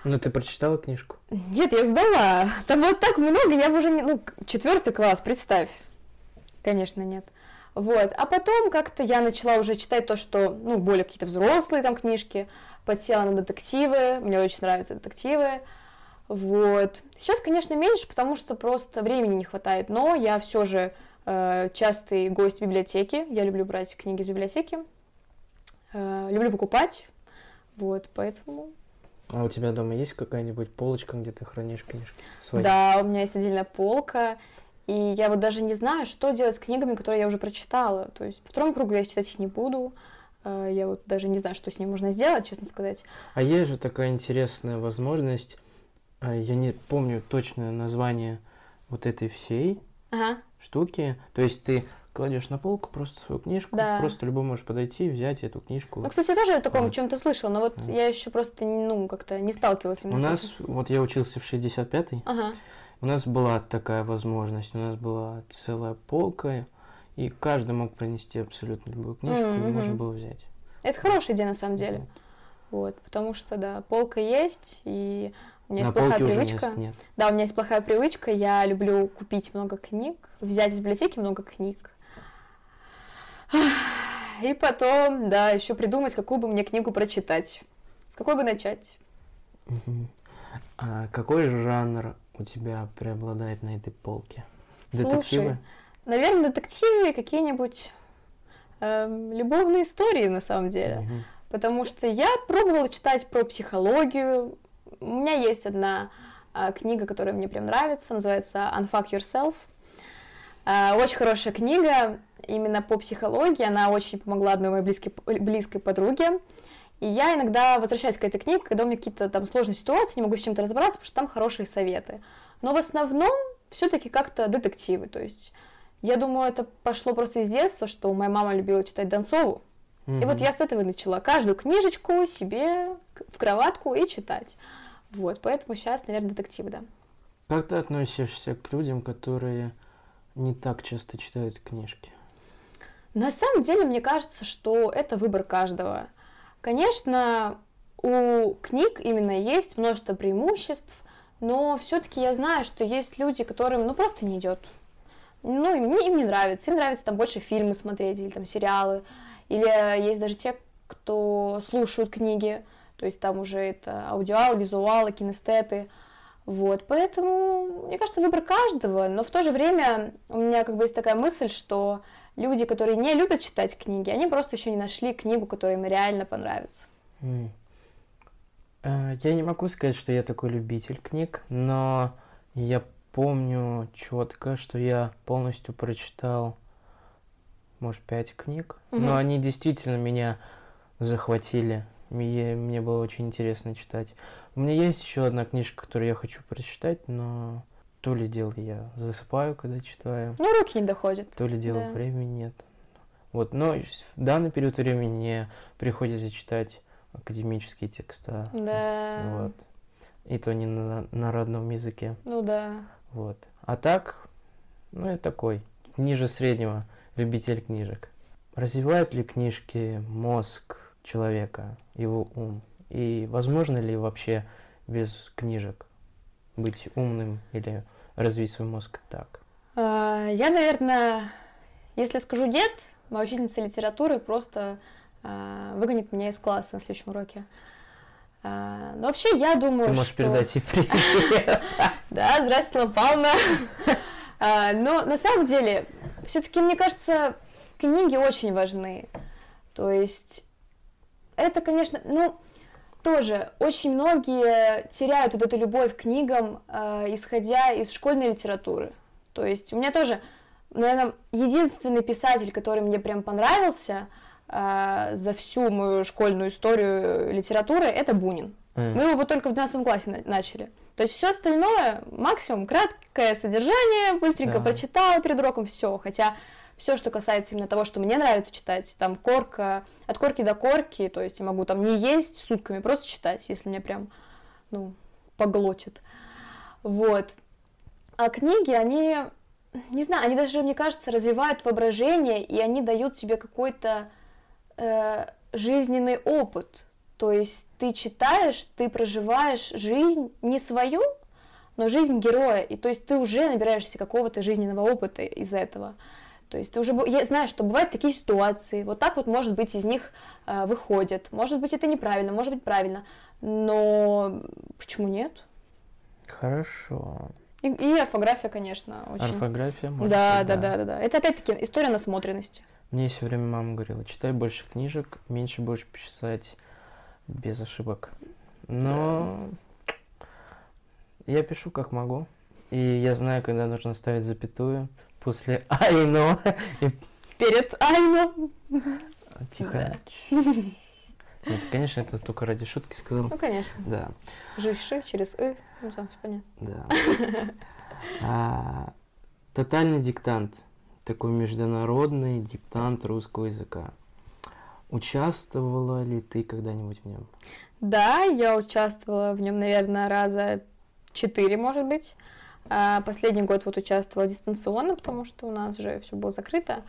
Speaker 1: Ну, ты прочитала книжку?
Speaker 2: Нет, я сдала. Там было так много, я уже не... Ну, четвертый класс, представь. Конечно, нет. Вот. А потом как-то я начала уже читать то, что, ну, более какие-то взрослые там книжки. Подсела на детективы. Мне очень нравятся детективы. Вот. Сейчас, конечно, меньше, потому что просто времени не хватает. Но я все же частый гость библиотеки. Я люблю брать книги из библиотеки. Э, люблю покупать. Вот, поэтому...
Speaker 1: А у тебя дома есть какая-нибудь полочка, где ты хранишь книжки? Свои?
Speaker 2: Да, у меня есть отдельная полка. И я вот даже не знаю, что делать с книгами, которые я уже прочитала. То есть по второму кругу я читать их не буду. Э, Я вот даже не знаю, что с ним можно сделать, честно сказать.
Speaker 1: А есть же такая интересная возможность, я не помню точное название вот этой всей
Speaker 2: Ага.
Speaker 1: Штуки. То есть ты кладешь на полку просто свою книжку,
Speaker 2: Да.
Speaker 1: просто любой может подойти, взять эту книжку.
Speaker 2: Ну, кстати, я тоже о таком
Speaker 1: Да.
Speaker 2: чем-то слышала, но вот
Speaker 1: Да.
Speaker 2: я еще просто, ну, как-то не сталкивалась
Speaker 1: У
Speaker 2: с
Speaker 1: нас,
Speaker 2: этим.
Speaker 1: вот я учился в 65-й,
Speaker 2: Ага.
Speaker 1: у нас была такая возможность, у нас была целая полка, и каждый мог принести абсолютно любую книжку, и
Speaker 2: Мгм,
Speaker 1: можно было взять.
Speaker 2: Это хорошая идея на самом деле.
Speaker 1: Вот.
Speaker 2: Вот, потому что, да, полка есть, и у меня
Speaker 1: На
Speaker 2: есть плохая привычка.
Speaker 1: мест нет.
Speaker 2: Да, у меня есть плохая привычка, я люблю купить много книг, взять из библиотеки много книг. И потом, да, еще придумать, какую бы мне книгу прочитать. С какой бы начать?
Speaker 1: А какой жанр у тебя преобладает на этой полке? Детективы?
Speaker 2: Наверное, детективы, какие-нибудь эм, любовные истории, на самом деле.
Speaker 1: Мгм.
Speaker 2: Потому что я пробовала читать про психологию. У меня есть одна а, книга, которая мне прям нравится, называется Unfuck Yourself. А, очень хорошая книга именно по психологии. Она очень помогла одной моей близкой, близкой подруге. И я иногда возвращаюсь к этой книге, когда у меня какие-то там сложные ситуации, не могу с чем-то разобраться, потому что там хорошие советы. Но в основном все-таки как-то детективы. То есть я думаю, это пошло просто из детства, что моя мама любила читать Донцову. И вот я с этого начала. Каждую книжечку себе в кроватку и читать. Вот, поэтому сейчас, наверное, детективы, да.
Speaker 1: Как ты относишься к людям, которые не так часто читают книжки?
Speaker 2: На самом деле, мне кажется, что это выбор каждого. Конечно, у книг именно есть множество преимуществ, но все-таки я знаю, что есть люди, которым ну просто не идет. Ну, им не, им не нравится. Им нравится там больше фильмы смотреть или там сериалы. Или есть даже те, кто слушают книги. То есть там уже это аудиал, визуалы, кинестеты. Вот, поэтому, мне кажется, выбор каждого, но в то же время у меня как бы есть такая мысль, что люди, которые не любят читать книги, они просто еще не нашли книгу, которая им реально понравится.
Speaker 1: Э, Я не могу сказать, что я такой любитель книг, но я помню четко, что я полностью прочитал, может, пять книг,
Speaker 2: Мгм.
Speaker 1: но они действительно меня захватили. Мне, мне было очень интересно читать. У меня есть еще одна книжка, которую я хочу прочитать, но то ли дело я засыпаю, когда читаю,
Speaker 2: Ну, руки не доходят.
Speaker 1: то ли дело
Speaker 2: Да.
Speaker 1: времени нет. Вот, но в данный период времени мне приходится читать академические текста.
Speaker 2: Да,
Speaker 1: Вот. И то не на, на родном языке.
Speaker 2: ну да.
Speaker 1: Вот. А так, ну, я такой, ниже среднего любитель книжек. Развивают ли книжки мозг человека, его ум? И возможно ли вообще без книжек быть умным или развить свой мозг так?
Speaker 2: А, Я, наверное, если скажу нет, моя учительница литературы просто а, выгонит меня из класса на следующем уроке. А, Но вообще, я думаю,
Speaker 1: Ты можешь
Speaker 2: что...
Speaker 1: передать ей привет.
Speaker 2: Да, здравствуйте, Лана Павловна. А, Но на самом деле, все-таки, мне кажется, книги очень важны. То есть, это, конечно, ну, тоже очень многие теряют вот эту любовь к книгам, а, исходя из школьной литературы. То есть, у меня тоже, наверное, единственный писатель, который мне прям понравился а, за всю мою школьную историю литературы, это Бунин.
Speaker 1: М.
Speaker 2: Мы его только в 12 классе на- начали. То есть все остальное, максимум краткое содержание, быстренько
Speaker 1: Да.
Speaker 2: прочитала перед уроком, все. Хотя все, что касается именно того, что мне нравится читать, там корка, от корки до корки, то есть я могу там не есть сутками, просто читать, если меня прям, ну, поглотит. Вот. А книги, они, не знаю, они даже, мне кажется, развивают воображение, и они дают тебе какой-то э, жизненный опыт. То есть ты читаешь, ты проживаешь жизнь не свою, но жизнь героя. И то есть ты уже набираешься какого-то жизненного опыта из этого. То есть ты уже я знаю, что бывают такие ситуации, вот так вот, может быть, из них э, выходят. Может быть, это неправильно, может быть, правильно. Но почему нет?
Speaker 1: Хорошо.
Speaker 2: И, и орфография, конечно, очень.
Speaker 1: Орфография, может
Speaker 2: Да,
Speaker 1: быть,
Speaker 2: да, да, да, да. Это опять-таки история насмотренности.
Speaker 1: Мне все время мама говорила, читай больше книжек, меньше будешь писать без ошибок. Но я пишу как могу. И я знаю, когда нужно ставить запятую после «I know». И
Speaker 2: Перед Айно.
Speaker 1: тихо. Нет, конечно, это только ради шутки сказал.
Speaker 2: Ну, конечно.
Speaker 1: Да,
Speaker 2: Жиши через И. Ну, там все понятно.
Speaker 1: да. А, Тотальный диктант. Такой международный диктант русского языка. Участвовала ли ты когда-нибудь в нем?
Speaker 2: Да, я участвовала в нем, наверное, раза четыре, может быть. А, Последний год вот участвовала дистанционно, потому что у нас уже все было закрыто.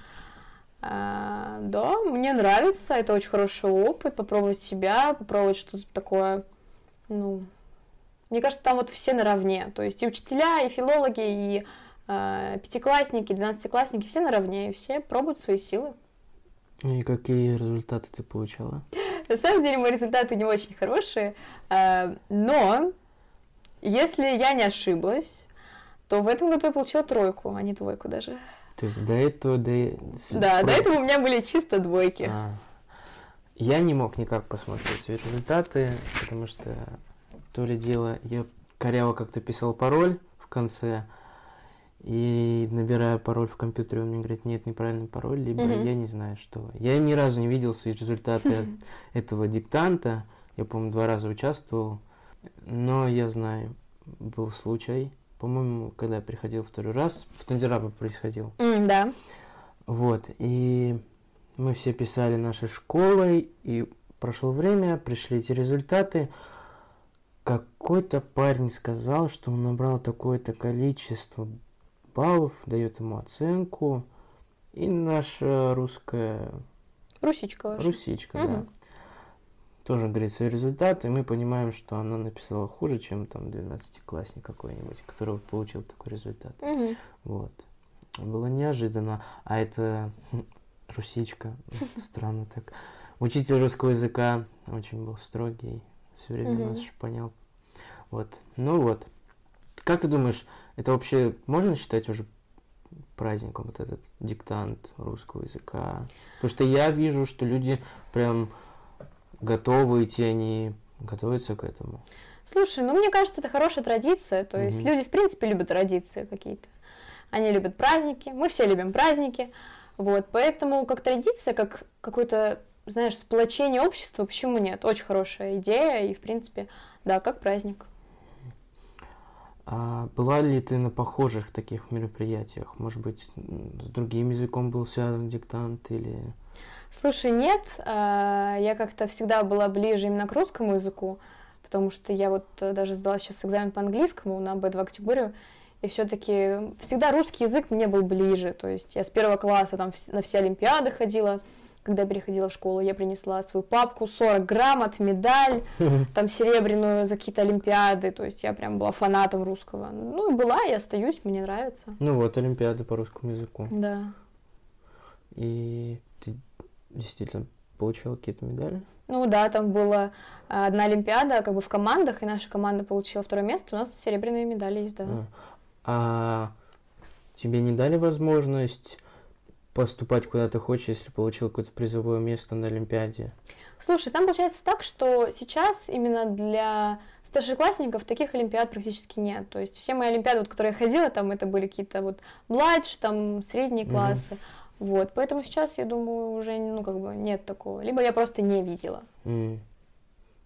Speaker 2: А, Да, мне нравится, это очень хороший опыт, попробовать себя, попробовать что-то такое, ну, мне кажется, там вот все наравне, то есть и учителя, и филологи, и а, пятиклассники, двенадцатиклассники, все наравне, и все пробуют свои силы.
Speaker 1: И какие результаты ты получала?
Speaker 2: На самом деле мои результаты не очень хорошие, но если я не ошиблась, то в этом году я получила тройку, а не двойку даже.
Speaker 1: То есть до этого... До...
Speaker 2: Да, до
Speaker 1: про-
Speaker 2: этого у меня были чисто двойки.
Speaker 1: А. Я не мог никак посмотреть свои результаты, потому что то ли дело, я коряво как-то писал пароль в конце, и набирая пароль в компьютере, он мне говорит, нет, неправильный пароль, либо
Speaker 2: Мгм.
Speaker 1: я не знаю что. Я ни разу не видел свои результаты этого диктанта, я, по-моему, два раза участвовал, но я знаю, был случай, по-моему, когда я приходил второй раз, в Тандерабе происходил.
Speaker 2: М, да.
Speaker 1: Вот, и мы все писали нашей школой, и прошло время, пришли эти результаты. Какой-то парень сказал, что он набрал такое-то количество баллов, дает ему оценку. И наша русская
Speaker 2: Русичка ваша.
Speaker 1: русичка, да,
Speaker 2: Мгм.
Speaker 1: Тоже говорит свои результаты, и мы понимаем, что она написала хуже, чем там 12-классник какой-нибудь, который получил такой результат.
Speaker 2: Мгм.
Speaker 1: Вот. Было неожиданно. А это русичка. Странно так. Учитель русского языка очень был строгий. Все время
Speaker 2: Мгм.
Speaker 1: нас шпанял. Вот. Ну вот. Как ты думаешь, это вообще можно считать уже праздником, вот этот диктант русского языка? Потому что я вижу, что люди прям готовы идти, они готовятся к этому.
Speaker 2: Слушай, ну мне кажется, это хорошая традиция. То есть
Speaker 1: Мгм.
Speaker 2: люди, в принципе, любят традиции какие-то. Они любят праздники, мы все любим праздники. Вот, поэтому как традиция, как какое-то, знаешь, сплочение общества, почему нет? Очень хорошая идея, и, в принципе, да, как праздник.
Speaker 1: А была ли ты на похожих таких мероприятиях? Может быть, с другим языком был связан диктант или...
Speaker 2: Слушай, нет, а, я как-то всегда была ближе именно к русскому языку, потому что я вот э, даже сдала сейчас экзамен по английскому на B2 категорию, и все-таки всегда русский язык мне был ближе, то есть я с первого класса там на все олимпиады ходила, когда переходила в школу, я принесла свою папку, 40 грамот, медаль, там серебряную за какие-то олимпиады, то есть я прям была фанатом русского. Ну была, и остаюсь, мне нравится.
Speaker 1: Ну вот, Олимпиады по русскому языку.
Speaker 2: Да.
Speaker 1: И ты действительно получала какие-то медали?
Speaker 2: Ну да, там была а, одна Олимпиада, как бы в командах, и наша команда получила второе место. У нас серебряные медали есть, да.
Speaker 1: А, а тебе не дали возможность поступать куда ты хочешь, если получил какое-то призовое место на Олимпиаде?
Speaker 2: Слушай, там получается так, что сейчас именно для старшеклассников таких олимпиад практически нет. То есть все мои олимпиады, вот, которые я ходила, там это были какие-то вот младшие, там средние классы. Вот, поэтому сейчас, я думаю, уже, ну, как бы нет такого. Либо я просто не видела.
Speaker 1: М.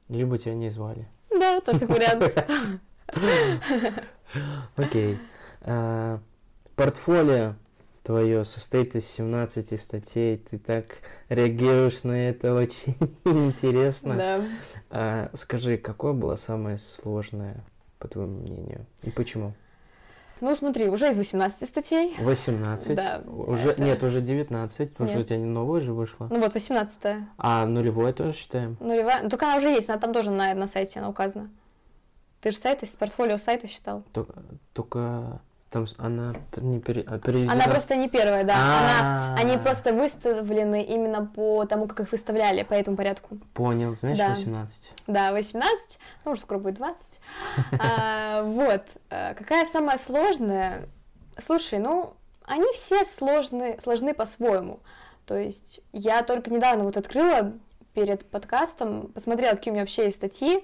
Speaker 1: Либо тебя не звали.
Speaker 2: Да, тоже как вариант.
Speaker 1: Окей. А, Портфолио твое состоит из 17 статей. Ты так реагируешь на это очень интересно.
Speaker 2: Да.
Speaker 1: А, скажи, какое было самое сложное, по твоему мнению? И почему?
Speaker 2: Ну, смотри, уже из 18 статей.
Speaker 1: 18?
Speaker 2: Да,
Speaker 1: Уже,
Speaker 2: это-
Speaker 1: Нет, уже 19, потому что у
Speaker 2: Нет.
Speaker 1: тебя новое же вышло.
Speaker 2: Ну вот, 18
Speaker 1: А нулевое тоже считаем?
Speaker 2: Нулевая. Ну, только она уже есть, она там тоже на, на сайте она указана. Ты же сайт из портфолио сайта считал.
Speaker 1: Только, только Там она не пере- а, переведена.
Speaker 2: Она просто не первая, да. Она, они
Speaker 1: А,
Speaker 2: просто выставлены именно по тому, как их выставляли, по этому порядку.
Speaker 1: Понял, знаешь,
Speaker 2: Да.
Speaker 1: 18.
Speaker 2: Да, 18, ну, уже скоро будет 20. А, Вот. А, Какая самая сложная? Слушай, ну, они все сложны, сложны по-своему. То есть я только недавно вот открыла перед подкастом, посмотрела, какие у меня вообще есть статьи,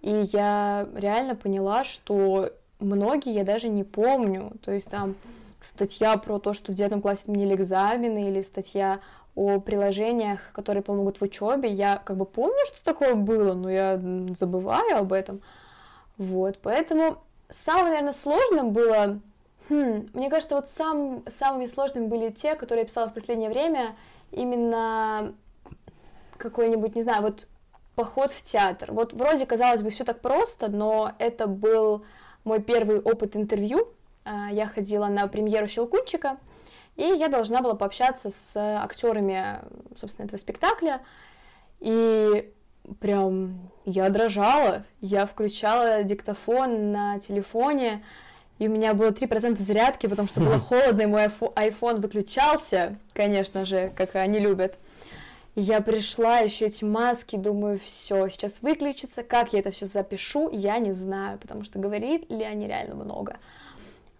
Speaker 2: и я реально поняла, что многие я даже не помню. То есть там статья про то, что в девятом классе отменили экзамены, или статья о приложениях, которые помогут в учебе. Я как бы помню, что такое было, но я забываю об этом. Вот, поэтому самым, наверное, сложным было... хм, мне кажется, вот сам, самыми сложными были те, которые я писала в последнее время, именно какой-нибудь, не знаю, вот поход в театр. Вот вроде, казалось бы, все так просто, но это был мой первый опыт интервью. А, Я ходила на премьеру Щелкунчика, и я должна была пообщаться с актерами, собственно, этого спектакля. И прям я дрожала, я включала диктофон на телефоне, и у меня было 3% зарядки, потому что было холодно, и мой iPhone выключался, конечно же, как они любят. Я пришла, еще эти маски, думаю, все, сейчас выключится, как я это все запишу, я не знаю, потому что говорит ли они реально много.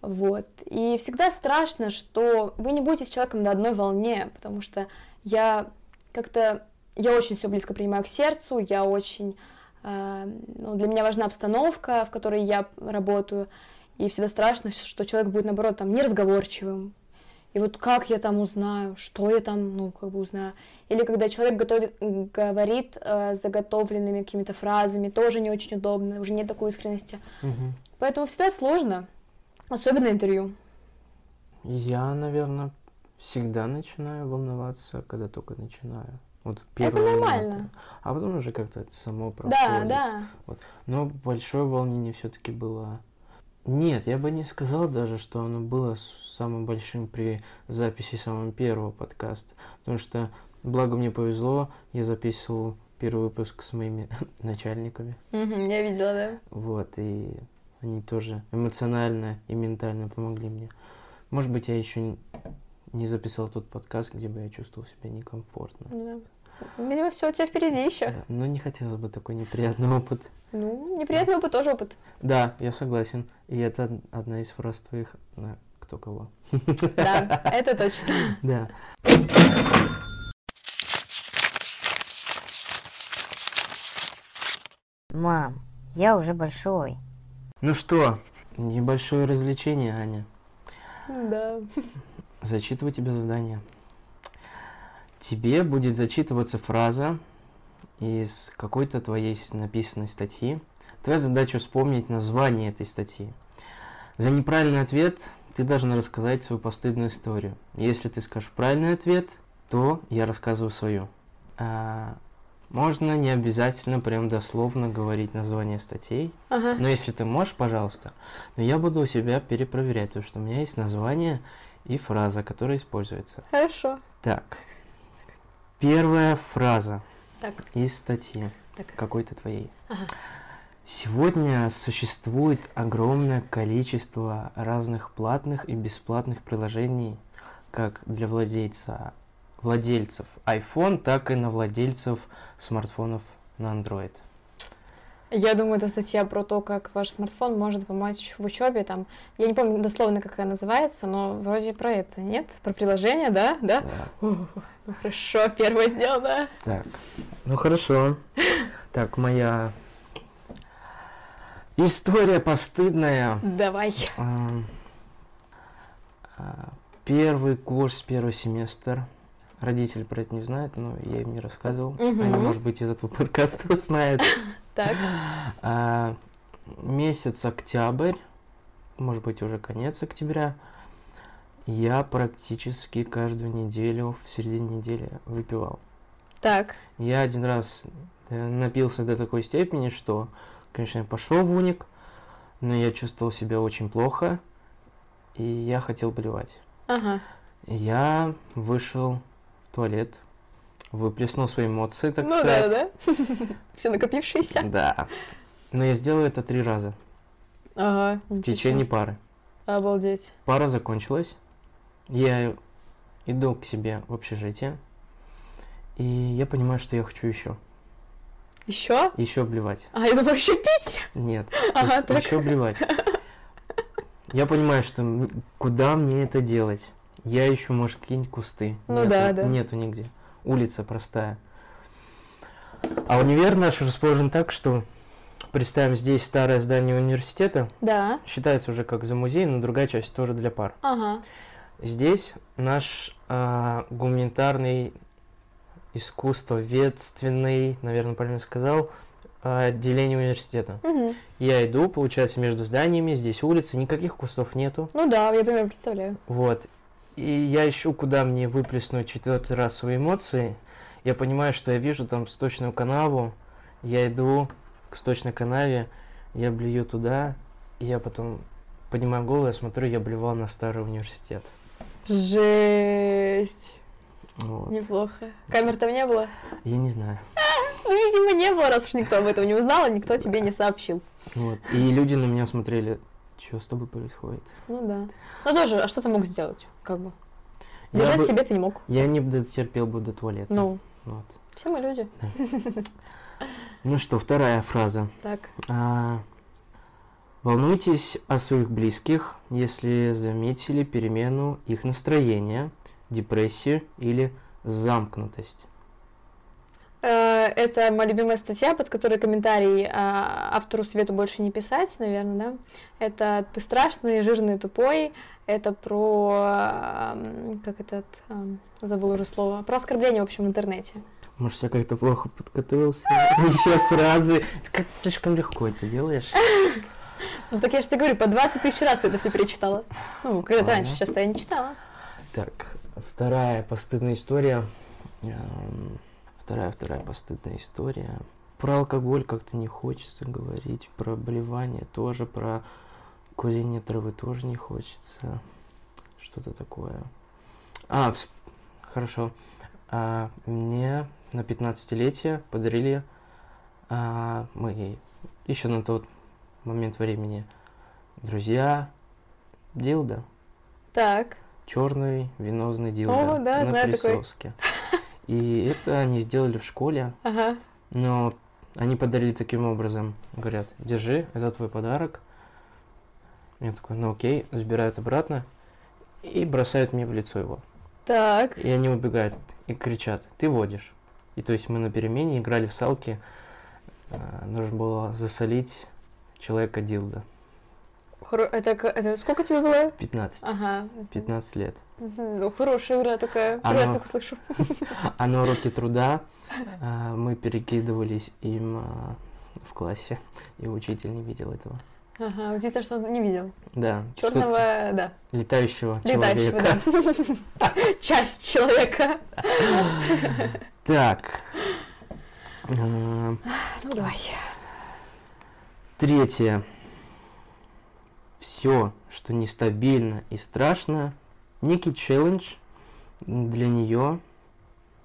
Speaker 2: Вот. И всегда страшно, что вы не будете с человеком на одной волне, потому что я как-то, я очень все близко принимаю к сердцу, я очень, э, ну, для меня важна обстановка, в которой я работаю, и всегда страшно, что человек будет, наоборот, там, неразговорчивым. И вот как я там узнаю, что я там, ну, как бы узнаю. Или когда человек готовит, говорит э, заготовленными какими-то фразами, тоже не очень удобно, уже нет такой искренности.
Speaker 1: Мгм.
Speaker 2: Поэтому всегда сложно, особенно интервью.
Speaker 1: Я, наверное, всегда начинаю волноваться, когда только начинаю. Вот
Speaker 2: Это
Speaker 1: первые минуты.
Speaker 2: нормально.
Speaker 1: А потом уже как-то это само
Speaker 2: Да,
Speaker 1: проходит.
Speaker 2: да.
Speaker 1: Но большое волнение все-таки было. Нет, я бы не сказал даже, что оно было самым большим при записи самого первого подкаста. Потому что, благо мне повезло, я записывал первый выпуск с моими начальниками.
Speaker 2: Мгм, я видела, да.
Speaker 1: Вот, и они тоже эмоционально и ментально помогли мне. Может быть, я еще не записал тот подкаст, где бы я чувствовал себя некомфортно.
Speaker 2: Да. Видимо, все у тебя впереди еще.
Speaker 1: Да, но не хотелось бы такой неприятный опыт.
Speaker 2: Ну, неприятный опыт тоже опыт.
Speaker 1: Да, я согласен. И это од- одна из фраз твоих на кто кого.
Speaker 2: Да, это точно.
Speaker 1: Да.
Speaker 3: Мам, я уже большой.
Speaker 1: Ну что, небольшое развлечение, Аня.
Speaker 2: Да.
Speaker 1: Зачитываю тебе задание. Тебе будет зачитываться фраза из какой-то твоей написанной статьи. Твоя задача вспомнить название этой статьи. За неправильный ответ ты должна рассказать свою постыдную историю. Если ты скажешь правильный ответ, то я рассказываю свою. А, можно не обязательно прям дословно говорить название статей,
Speaker 2: Ага.
Speaker 1: но если ты можешь, пожалуйста. Но я буду у себя перепроверять, потому что у меня есть название и фраза, которая используется.
Speaker 2: Хорошо.
Speaker 1: Так. Первая фраза
Speaker 2: Так.
Speaker 1: из статьи
Speaker 2: Так.
Speaker 1: какой-то твоей.
Speaker 2: Ага.
Speaker 1: Сегодня существует огромное количество разных платных и бесплатных приложений, как для владельца, владельцев iPhone, так и на владельцев смартфонов на Android.
Speaker 2: Я думаю, это статья про то, как ваш смартфон может помочь в учебе. Там, я не помню дословно, как она называется, но вроде про это, нет? Про приложение, да? Да?
Speaker 1: Да.
Speaker 2: Ну хорошо, первое сделано.
Speaker 1: Так, ну хорошо. Так, моя история постыдная.
Speaker 2: Давай.
Speaker 1: Ам, а, Первый курс, первый семестр. Родители про это не знают, но я им не рассказывал.
Speaker 2: Мгм.
Speaker 1: Они, может быть, из этого подкаста узнают.
Speaker 2: Так.
Speaker 1: А, Месяц октябрь, может быть, уже конец октября. Я практически каждую неделю, в середине недели выпивал.
Speaker 2: Так.
Speaker 1: Я один раз э, напился до такой степени, что, конечно, я пошел в уник, но я чувствовал себя очень плохо, и я хотел блевать.
Speaker 2: Ага.
Speaker 1: Я вышел в туалет, выплеснул свои эмоции, так
Speaker 2: ну да,
Speaker 1: сказать.
Speaker 2: да. Все накопившееся.
Speaker 1: Да. Но я сделал это три раза
Speaker 2: Ага.
Speaker 1: в течение пары.
Speaker 2: Обалдеть.
Speaker 1: Пара закончилась. Я иду к себе в общежитие. И я понимаю, что я хочу еще.
Speaker 2: Еще?
Speaker 1: Еще блевать.
Speaker 2: А, я думала, еще пить.
Speaker 1: Нет.
Speaker 2: Ага, так.
Speaker 1: Еще блевать. Я понимаю, что куда мне это делать? Я ищу, может, какие-нибудь кусты.
Speaker 2: Ну
Speaker 1: Нету-
Speaker 2: да, да.
Speaker 1: Нету нигде. Улица простая. А универ наш расположен так, что представим, здесь старое здание университета,
Speaker 2: Да.
Speaker 1: считается уже как за музей, но другая часть тоже для пар.
Speaker 2: Ага.
Speaker 1: Здесь наш а, гуманитарный искусствоведственный, наверное, правильно сказал, отделение университета.
Speaker 2: Мгм.
Speaker 1: Я иду, получается, между зданиями, здесь улица, никаких кустов нету.
Speaker 2: Ну да, я примерно представляю.
Speaker 1: Вот. И я ищу, куда мне выплеснуть четвертый раз свои эмоции. Я понимаю, что я вижу там сточную канаву. Я иду к сточной канаве, я блюю туда, и я потом поднимаю голову, я смотрю, я блевал на старый университет.
Speaker 2: Жесть.
Speaker 1: Вот.
Speaker 2: Неплохо. Камер там не было?
Speaker 1: Я не знаю.
Speaker 2: Ну, видимо, не было, раз уж никто об этом не узнал, и никто тебе не сообщил.
Speaker 1: Вот. И люди на меня смотрели, что с тобой происходит.
Speaker 2: Ну да. Ну тоже, а что ты мог сделать? Как бы.
Speaker 1: Я
Speaker 2: Держать
Speaker 1: бы-
Speaker 2: себе ты не мог.
Speaker 1: Я не дотерпел бы до туалета.
Speaker 2: Ну,
Speaker 1: Вот.
Speaker 2: все мы люди.
Speaker 1: Ну что, вторая фраза.
Speaker 2: Так.
Speaker 1: А, волнуйтесь о своих близких, если заметили перемену их настроения, депрессию или замкнутость.
Speaker 2: Э, Это моя любимая статья, под которой комментарий а, автору Свету больше не писать, наверное, да? Это «Ты страшный, жирный, тупой». Это про... ам, Как этот... ам, Забыла уже слово. Про оскорбление, в общем, в интернете.
Speaker 1: Может, я как-то плохо подготовился? Еще фразы. Ты как-то слишком легко это делаешь.
Speaker 2: Ну так я же тебе говорю, по 20 тысяч раз ты это все перечитала. Ну, когда-то раньше, сейчас я не читала.
Speaker 1: Так, вторая постыдная история. Вторая, вторая постыдная история. Про алкоголь как-то не хочется говорить, про болевание тоже, про курение травы тоже не хочется. Что-то такое. А, хорошо. А, мне на 15-летие подарили а, мои еще на тот момент времени друзья Дилда
Speaker 2: Так.
Speaker 1: черный венозный дилдо
Speaker 2: О, да,
Speaker 1: на
Speaker 2: знаю такой.
Speaker 1: И это они сделали в школе,
Speaker 2: Ага.
Speaker 1: но они подарили таким образом. Говорят, держи, это твой подарок. Я такой, ну окей, забирают обратно и бросают мне в лицо его.
Speaker 2: Так.
Speaker 1: И они убегают и кричат, ты водишь. И то есть мы на перемене играли в салки, а, нужно было засолить человека дилда.
Speaker 2: Хоро- Это, это сколько тебе было?
Speaker 1: 15.
Speaker 2: Ага.
Speaker 1: 15 лет.
Speaker 2: Ну, хорошая игра такая.
Speaker 1: Оно-
Speaker 2: раз такую слышу.
Speaker 1: А на уроке труда а, мы перекидывались им а, в классе, и учитель не видел этого.
Speaker 2: Ага, удивительно, что он не видел.
Speaker 1: Да,
Speaker 2: Черного, да.
Speaker 1: летающего
Speaker 2: Летающего,
Speaker 1: человека.
Speaker 2: да. Часть человека.
Speaker 1: Так. А,
Speaker 2: Ну, давай.
Speaker 1: Третье. Все, что нестабильно и страшно, некий челлендж для нее,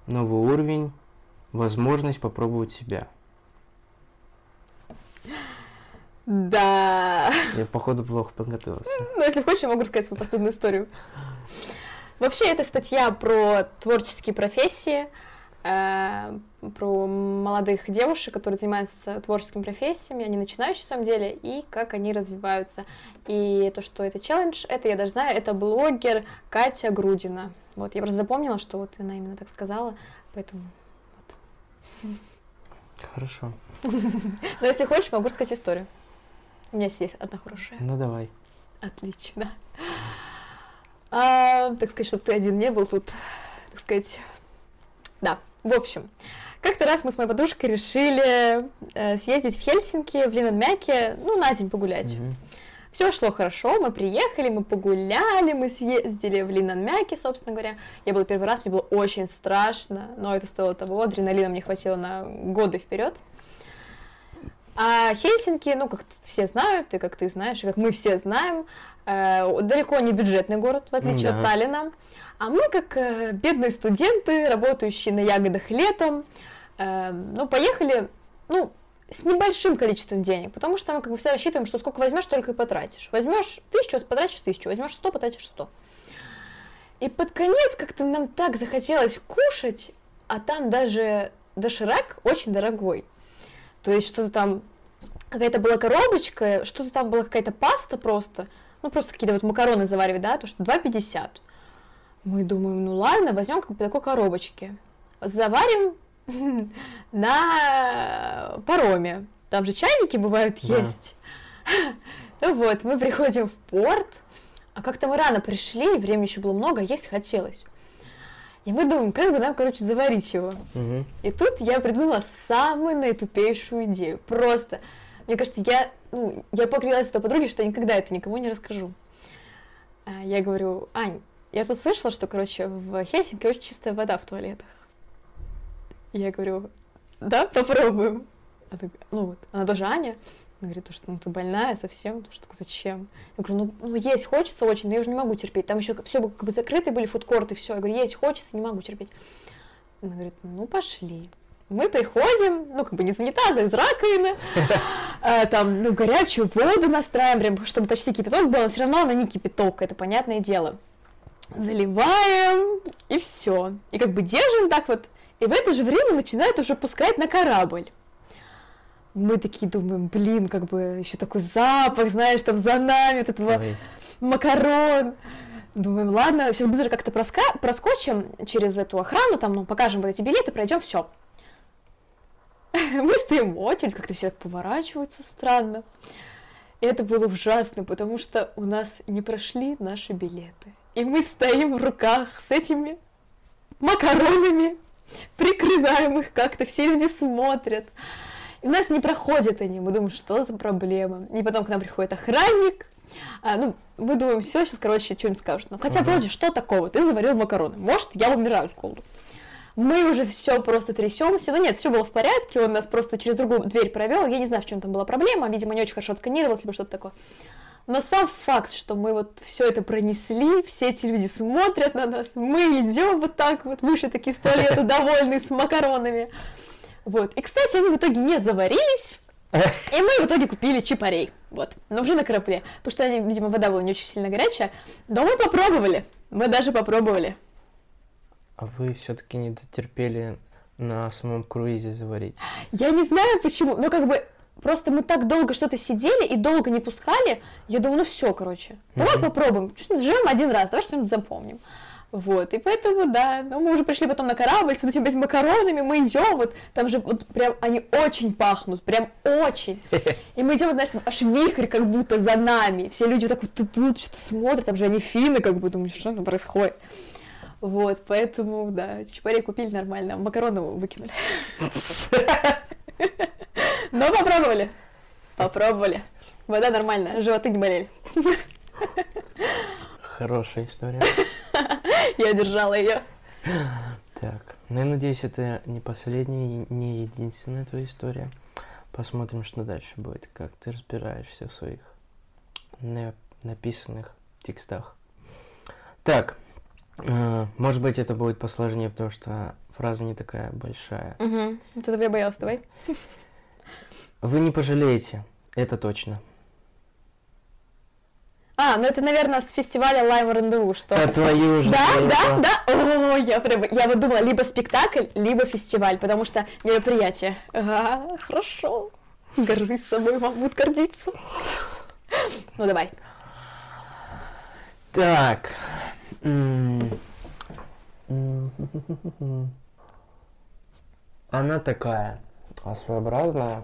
Speaker 1: новый уровень, возможность попробовать себя.
Speaker 2: Да.
Speaker 1: Я, походу, плохо подготовился.
Speaker 2: Ну, если хочешь, я могу рассказать свою последнюю историю. Вообще, это статья про творческие профессии, э, про молодых девушек, которые занимаются творческими профессиями, они начинающие в самом деле, и как они развиваются. И то, что это челлендж, это я даже знаю, это блогер Катя Грудина. Вот, я просто запомнила, что вот она именно так сказала, поэтому...
Speaker 1: Хорошо.
Speaker 2: Но если хочешь, могу рассказать историю. У меня есть одна хорошая.
Speaker 1: Ну давай.
Speaker 2: Отлично. А, так сказать, чтобы ты один не был тут, так сказать. Да, в общем, как-то раз мы с моей подружкой решили э, съездить в Хельсинки, в Линенмяке, ну, на день погулять.
Speaker 1: Мгм.
Speaker 2: Все шло хорошо, мы приехали, мы погуляли, мы съездили в Линнанмяке, собственно говоря. Я была первый раз, мне было очень страшно, но это стоило того, адреналина мне хватило на годы вперед. А Хельсинки, ну, как все знают, и как ты знаешь, и как мы все знаем, э, далеко не бюджетный город, в отличие
Speaker 1: Да.
Speaker 2: от Таллина. А мы, как э, бедные студенты, работающие на ягодах летом, ну, поехали, ну, с небольшим количеством денег, потому что мы как бы все рассчитываем, что сколько возьмешь, столько и потратишь. Возьмешь тысячу, потратишь тысячу, возьмешь сто, потратишь сто. И под конец как-то нам так захотелось кушать, а там даже доширак очень дорогой. То есть что-то там, какая-то была коробочка, что-то там была какая-то паста просто, ну просто какие-то вот макароны заваривать, да, то что 2,50. Мы думаем, ну ладно, возьмем как бы такой коробочки. Заварим на пароме. Там же чайники бывают да. есть. Ну вот, мы приходим в порт, а как-то мы рано пришли, времени еще было много, а есть хотелось. И мы думаем, как бы нам, короче, заварить его. Угу. И тут я придумала самую наитупейшую идею. Просто, мне кажется, я, ну, я поклялась этой подруге, что я никогда это никому не расскажу. А, я говорю, Ань, я тут слышала, что, короче, в Хельсинки очень чистая вода в туалетах. Я говорю, да, попробуем. Она, ну вот, она тоже Аня. Она говорит, что ну, ты больная совсем, что зачем? Я говорю, ну, ну есть хочется очень, но я уже не могу терпеть. Там еще все как бы закрыты были фудкорты, все. Я говорю, есть хочется, не могу терпеть. Она говорит, ну пошли. Мы приходим, ну, как бы не из унитаза, из раковины, а, там, ну, горячую воду настраиваем, чтобы почти кипяток был, но все равно она не кипяток, это понятное дело. Заливаем, и все. И как бы держим так вот и в это же время начинают уже пускать на корабль. Мы такие думаем, блин, как бы еще такой запах, знаешь, там за нами, от этого Ой. макарон. Думаем, ладно, сейчас быстро как-то проска- проскочим через эту охрану, там, ну, покажем вот эти билеты, пройдем, все. Мы стоим в очередь, как-то все так поворачиваются странно. И это было ужасно, потому что у нас не прошли наши билеты. И мы стоим в руках с этими макаронами, прикрываем их как-то, все люди смотрят. И у нас не проходят они, мы думаем, что за проблема. И потом к нам приходит охранник, а, ну, мы думаем, все, сейчас, короче, что-нибудь скажут. Ну, хотя, вроде, что такого? Ты заварил макароны. Может, я умираю с голоду. Мы уже все просто трясемся. Но нет, все было в порядке. Он нас просто через другую дверь провел. Я не знаю, в чем там была проблема. Видимо, не очень хорошо отсканировалось, либо что-то такое. Но сам факт, что мы вот все это пронесли, все эти люди смотрят на нас, мы идем вот так вот, вышли такие с туалета довольные, с макаронами. Вот. И, кстати, они в итоге не заварились, и мы в итоге купили чипарей, вот, но уже на корабле, потому что, они, видимо, вода была не очень сильно горячая, но мы попробовали, мы даже попробовали.
Speaker 1: А вы все-таки не дотерпели на самом круизе заварить?
Speaker 2: Я не знаю почему, но как бы Просто мы так долго что-то сидели и долго не пускали. Я думаю, ну все, короче, давай mm-hmm. попробуем. Живем один раз, давай что-нибудь запомним. Вот, и поэтому, да, ну, мы уже пришли потом на корабль с вот этими макаронами, мы идем, вот, там же вот прям они очень пахнут, прям очень. И мы идем, вот, знаешь, аж вихрь как будто за нами, все люди вот так вот тут что-то смотрят, там же они финны, как бы, думаю, что там происходит. Вот, поэтому, да, чапарей купили нормально, макароны выкинули. Но попробовали. Попробовали. Вода нормальная, животы не болели.
Speaker 1: Хорошая история.
Speaker 2: Я держала ее.
Speaker 1: Так, ну я надеюсь, это не последняя, не единственная твоя история. Посмотрим, что дальше будет, как ты разбираешься в своих написанных текстах. Так, э, может быть, это будет посложнее, потому что фраза не такая большая.
Speaker 2: Угу. Вот этого я боялась, давай.
Speaker 1: Вы не пожалеете, это точно.
Speaker 2: А, ну это, наверное, с фестиваля Lime Rendezvous, что...
Speaker 1: Да, твою же.
Speaker 2: Да, да, да. О, я прям, я вот думала, либо спектакль, либо фестиваль, потому что мероприятие. Ага, хорошо. Горжусь собой, мам будет гордиться. Ну, давай.
Speaker 1: Так. Она такая своеобразная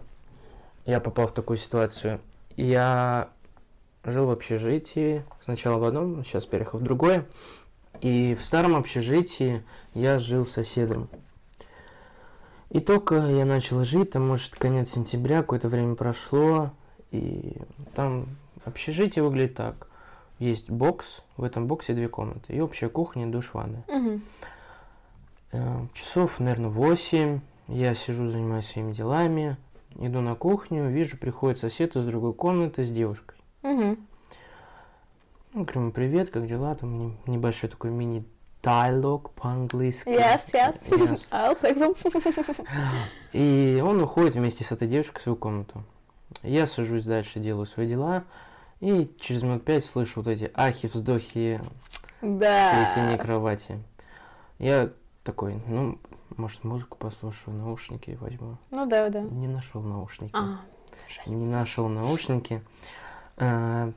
Speaker 1: я попал в такую ситуацию. Я жил в общежитии, сначала в одном, сейчас переехал в другое. И в старом общежитии я жил с соседом. И только я начал жить, там, может, конец сентября, какое-то время прошло, и там общежитие выглядит так. Есть бокс, в этом боксе две комнаты, и общая кухня, душ, ванная.
Speaker 2: Угу.
Speaker 1: Часов, наверное, 8, я сижу, занимаюсь своими делами, Иду на кухню, вижу, приходит сосед из другой комнаты с девушкой.
Speaker 2: Угу.
Speaker 1: Ну, говорю, привет, как дела? Там небольшой такой мини dialogue по-английски.
Speaker 2: Yes, yes.
Speaker 1: Yes.
Speaker 2: I'll take them.
Speaker 1: И он уходит вместе с этой девушкой в свою комнату. Я сажусь дальше, делаю свои дела. И через минут пять слышу вот эти ахи, вздохи
Speaker 2: Да.
Speaker 1: кровати. Я такой, ну, может, музыку послушаю, наушники возьму.
Speaker 2: Ну да, да.
Speaker 1: Не нашел наушники.
Speaker 2: А,
Speaker 1: Не нашел наушники. Э,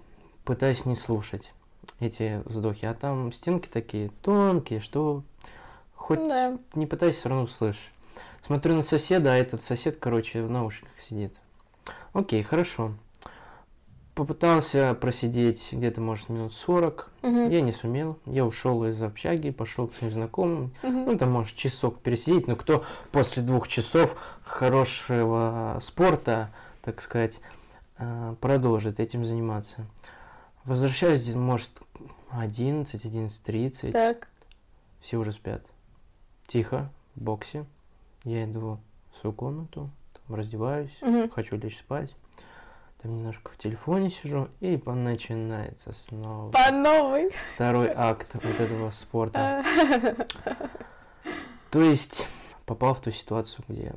Speaker 1: Пытаюсь не слушать эти вздохи. А там стенки такие тонкие, что хоть
Speaker 2: да.
Speaker 1: не пытайся, все равно услышишь. Смотрю на соседа, а этот сосед, короче, в наушниках сидит. Окей, хорошо. Попытался просидеть где-то, может, минут 40.
Speaker 2: Мгм.
Speaker 1: Я не сумел. Я ушел из общаги, пошел к своим знакомым.
Speaker 2: Мгм.
Speaker 1: Ну, там, может, часок пересидеть. Но кто после двух часов хорошего спорта, так сказать, э, продолжит этим заниматься? Возвращаюсь, может, 11, 11.30.
Speaker 2: Так.
Speaker 1: Все уже спят. Тихо, в боксе. Я иду в свою комнату, там раздеваюсь,
Speaker 2: Мгм.
Speaker 1: хочу лечь спать. Там немножко в телефоне сижу, и начинается снова
Speaker 2: По новой.
Speaker 1: второй акт вот этого спорта.
Speaker 2: А.
Speaker 1: То есть попал в ту ситуацию, где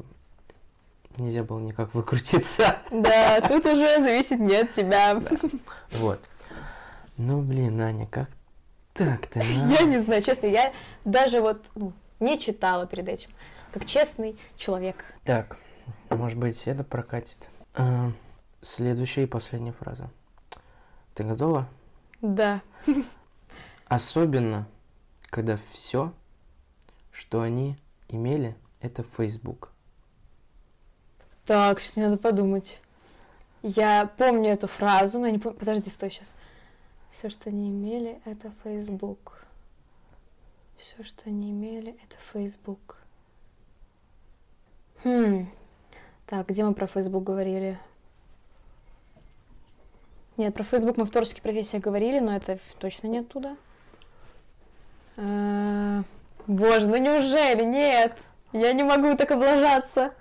Speaker 1: нельзя было никак выкрутиться.
Speaker 2: Да, тут уже зависит не от тебя.
Speaker 1: Вот. Ну, блин, Аня, как так-то? а?
Speaker 2: Я не знаю, честно, я даже вот ну, не читала перед этим. Как честный человек.
Speaker 1: Так, может быть, это прокатит. А, следующая и последняя фраза. Ты готова?
Speaker 2: Да.
Speaker 1: Особенно, когда все, что они имели, это Facebook.
Speaker 2: Так, сейчас мне надо подумать. Я помню эту фразу, но я не помню. Подожди, стой сейчас. Все, что они имели, это Facebook. Все, что они имели, это Facebook. Хм. Так, где мы про Facebook говорили? Нет, про Facebook мы в творческих профессиях говорили, но это точно не оттуда. Э, Боже, ну неужели? Нет. Я не могу так облажаться.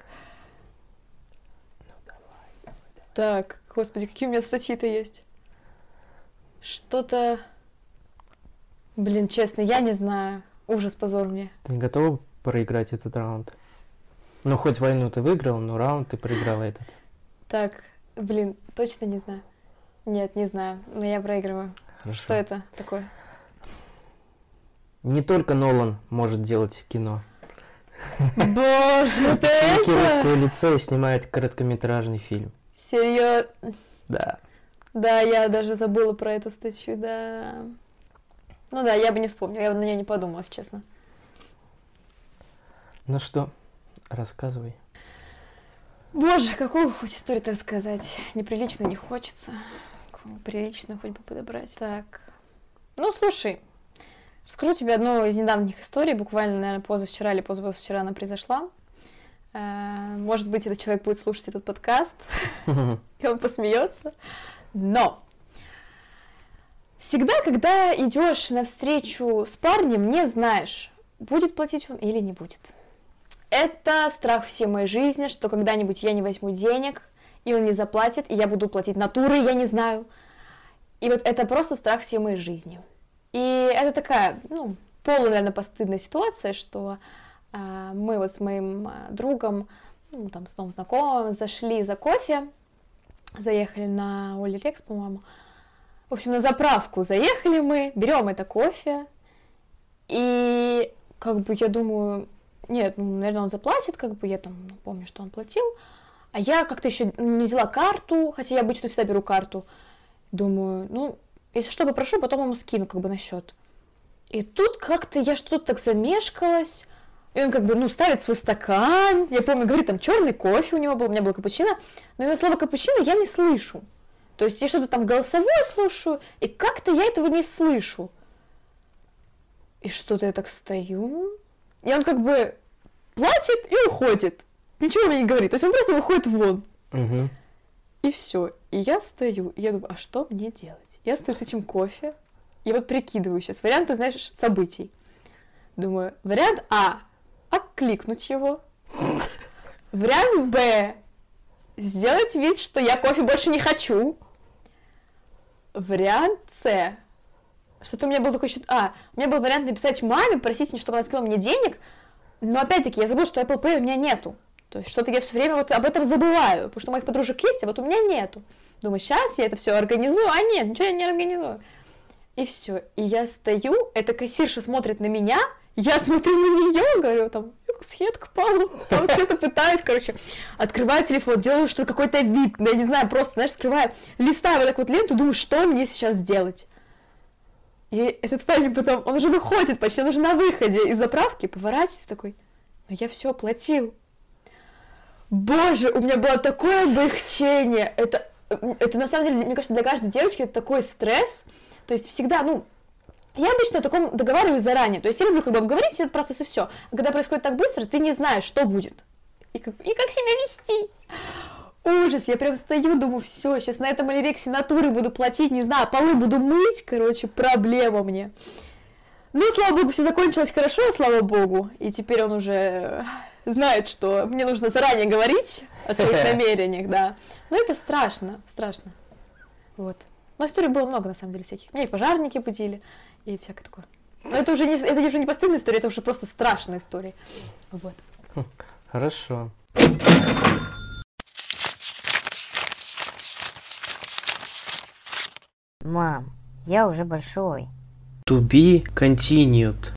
Speaker 2: Так, господи, какие у меня статьи-то есть? Что-то... Блин, честно, я не знаю. Ужас, позор мне.
Speaker 1: Ты не готова проиграть этот раунд? Ну, хоть войну ты выиграл, но раунд ты проиграла этот.
Speaker 2: Так, блин, точно не знаю. Нет, не знаю, но я проигрываю.
Speaker 1: Хорошо.
Speaker 2: Что это такое?
Speaker 1: Не только Нолан может делать кино.
Speaker 2: Боже,
Speaker 1: Ученики
Speaker 2: это?
Speaker 1: русского лицея снимают короткометражный фильм.
Speaker 2: Серьезно?
Speaker 1: Да.
Speaker 2: Да, я даже забыла про эту статью, да. Ну да, я бы не вспомнила, я бы на нее не подумала, если честно.
Speaker 1: Ну что, рассказывай.
Speaker 2: Боже, какую хоть историю-то рассказать? Неприлично не хочется. Прилично хоть бы подобрать. Так. Ну, слушай, расскажу тебе одну из недавних историй. Буквально, наверное, позавчера или позавчера она произошла. Э, Может быть, этот человек будет слушать этот подкаст, и он посмеется. Но всегда, когда идешь навстречу с парнем, не знаешь, будет платить он или не будет. Это страх всей моей жизни, что когда-нибудь я не возьму денег, и он не заплатит, и я буду платить натурой, я не знаю. И вот это просто страх всей моей жизни. И это такая, ну, полу, наверное, постыдная ситуация, что а, мы вот с моим а, другом, ну, там, с новым знакомым, зашли за кофе, заехали на Оли по-моему. В общем, на заправку заехали мы, берем это кофе, и как бы я думаю, нет, ну, наверное, он заплатит, как бы я там ну, помню, что он платил. А я как-то еще не взяла карту, хотя я обычно всегда беру карту. Думаю, ну, если что, попрошу, потом ему скину как бы на счет. И тут как-то я что-то так замешкалась. И он как бы, ну, ставит свой стакан. Я помню, говорит, там черный кофе у него был, у меня был капучино. Но именно слово капучино я не слышу. То есть я что-то там голосовое слушаю, и как-то я этого не слышу. И что-то я так стою. И он как бы платит и уходит. Ничего мне не говорит. То есть он просто выходит вон.
Speaker 1: Мгм.
Speaker 2: И все. И я стою, и я думаю, а что мне делать? Я стою с этим кофе, и вот прикидываю сейчас варианты, знаешь, событий. Думаю, вариант А – откликнуть его. Вариант Б – сделать вид, что я кофе больше не хочу. Вариант С – Что-то у меня был такой счет... А, у меня был вариант написать маме, просить, чтобы она скинула мне денег, но опять-таки я забыла, что Apple Pay у меня нету. То есть что-то я все время вот об этом забываю, потому что у моих подружек есть, а вот у меня нету. Думаю, сейчас я это все организую, а нет, ничего я не организую. И все. И я стою, эта кассирша смотрит на меня, я смотрю на нее, говорю, там, схедка пала, там что-то пытаюсь, короче, открываю телефон, делаю что какой-то вид, я не знаю, просто, знаешь, открываю, листаю вот так вот ленту, думаю, что мне сейчас сделать. И этот парень потом, он уже выходит, почти он уже на выходе из заправки, поворачивается такой, но я все оплатил. Боже, у меня было такое облегчение, это, это на самом деле, мне кажется, для каждой девочки это такой стресс, то есть всегда, ну, я обычно о таком договариваюсь заранее, то есть я люблю как бы обговорить этот процесс и все. А когда происходит так быстро, ты не знаешь, что будет и как, и как себя вести. Ужас, я прям стою, думаю, все, сейчас на этом алирексе натуры буду платить, не знаю, полы буду мыть, короче, проблема мне. Ну, слава богу, все закончилось хорошо, слава богу, и теперь он уже знает, что мне нужно заранее говорить о своих намерениях, да. Но это страшно, страшно. Вот. Но историй было много, на самом деле, всяких. Мне и пожарники будили, и всякое такое. Но это уже не, это уже не постыдная история, это уже просто страшная история. Вот.
Speaker 1: Хорошо.
Speaker 3: Мам, я уже большой.
Speaker 1: To be continued.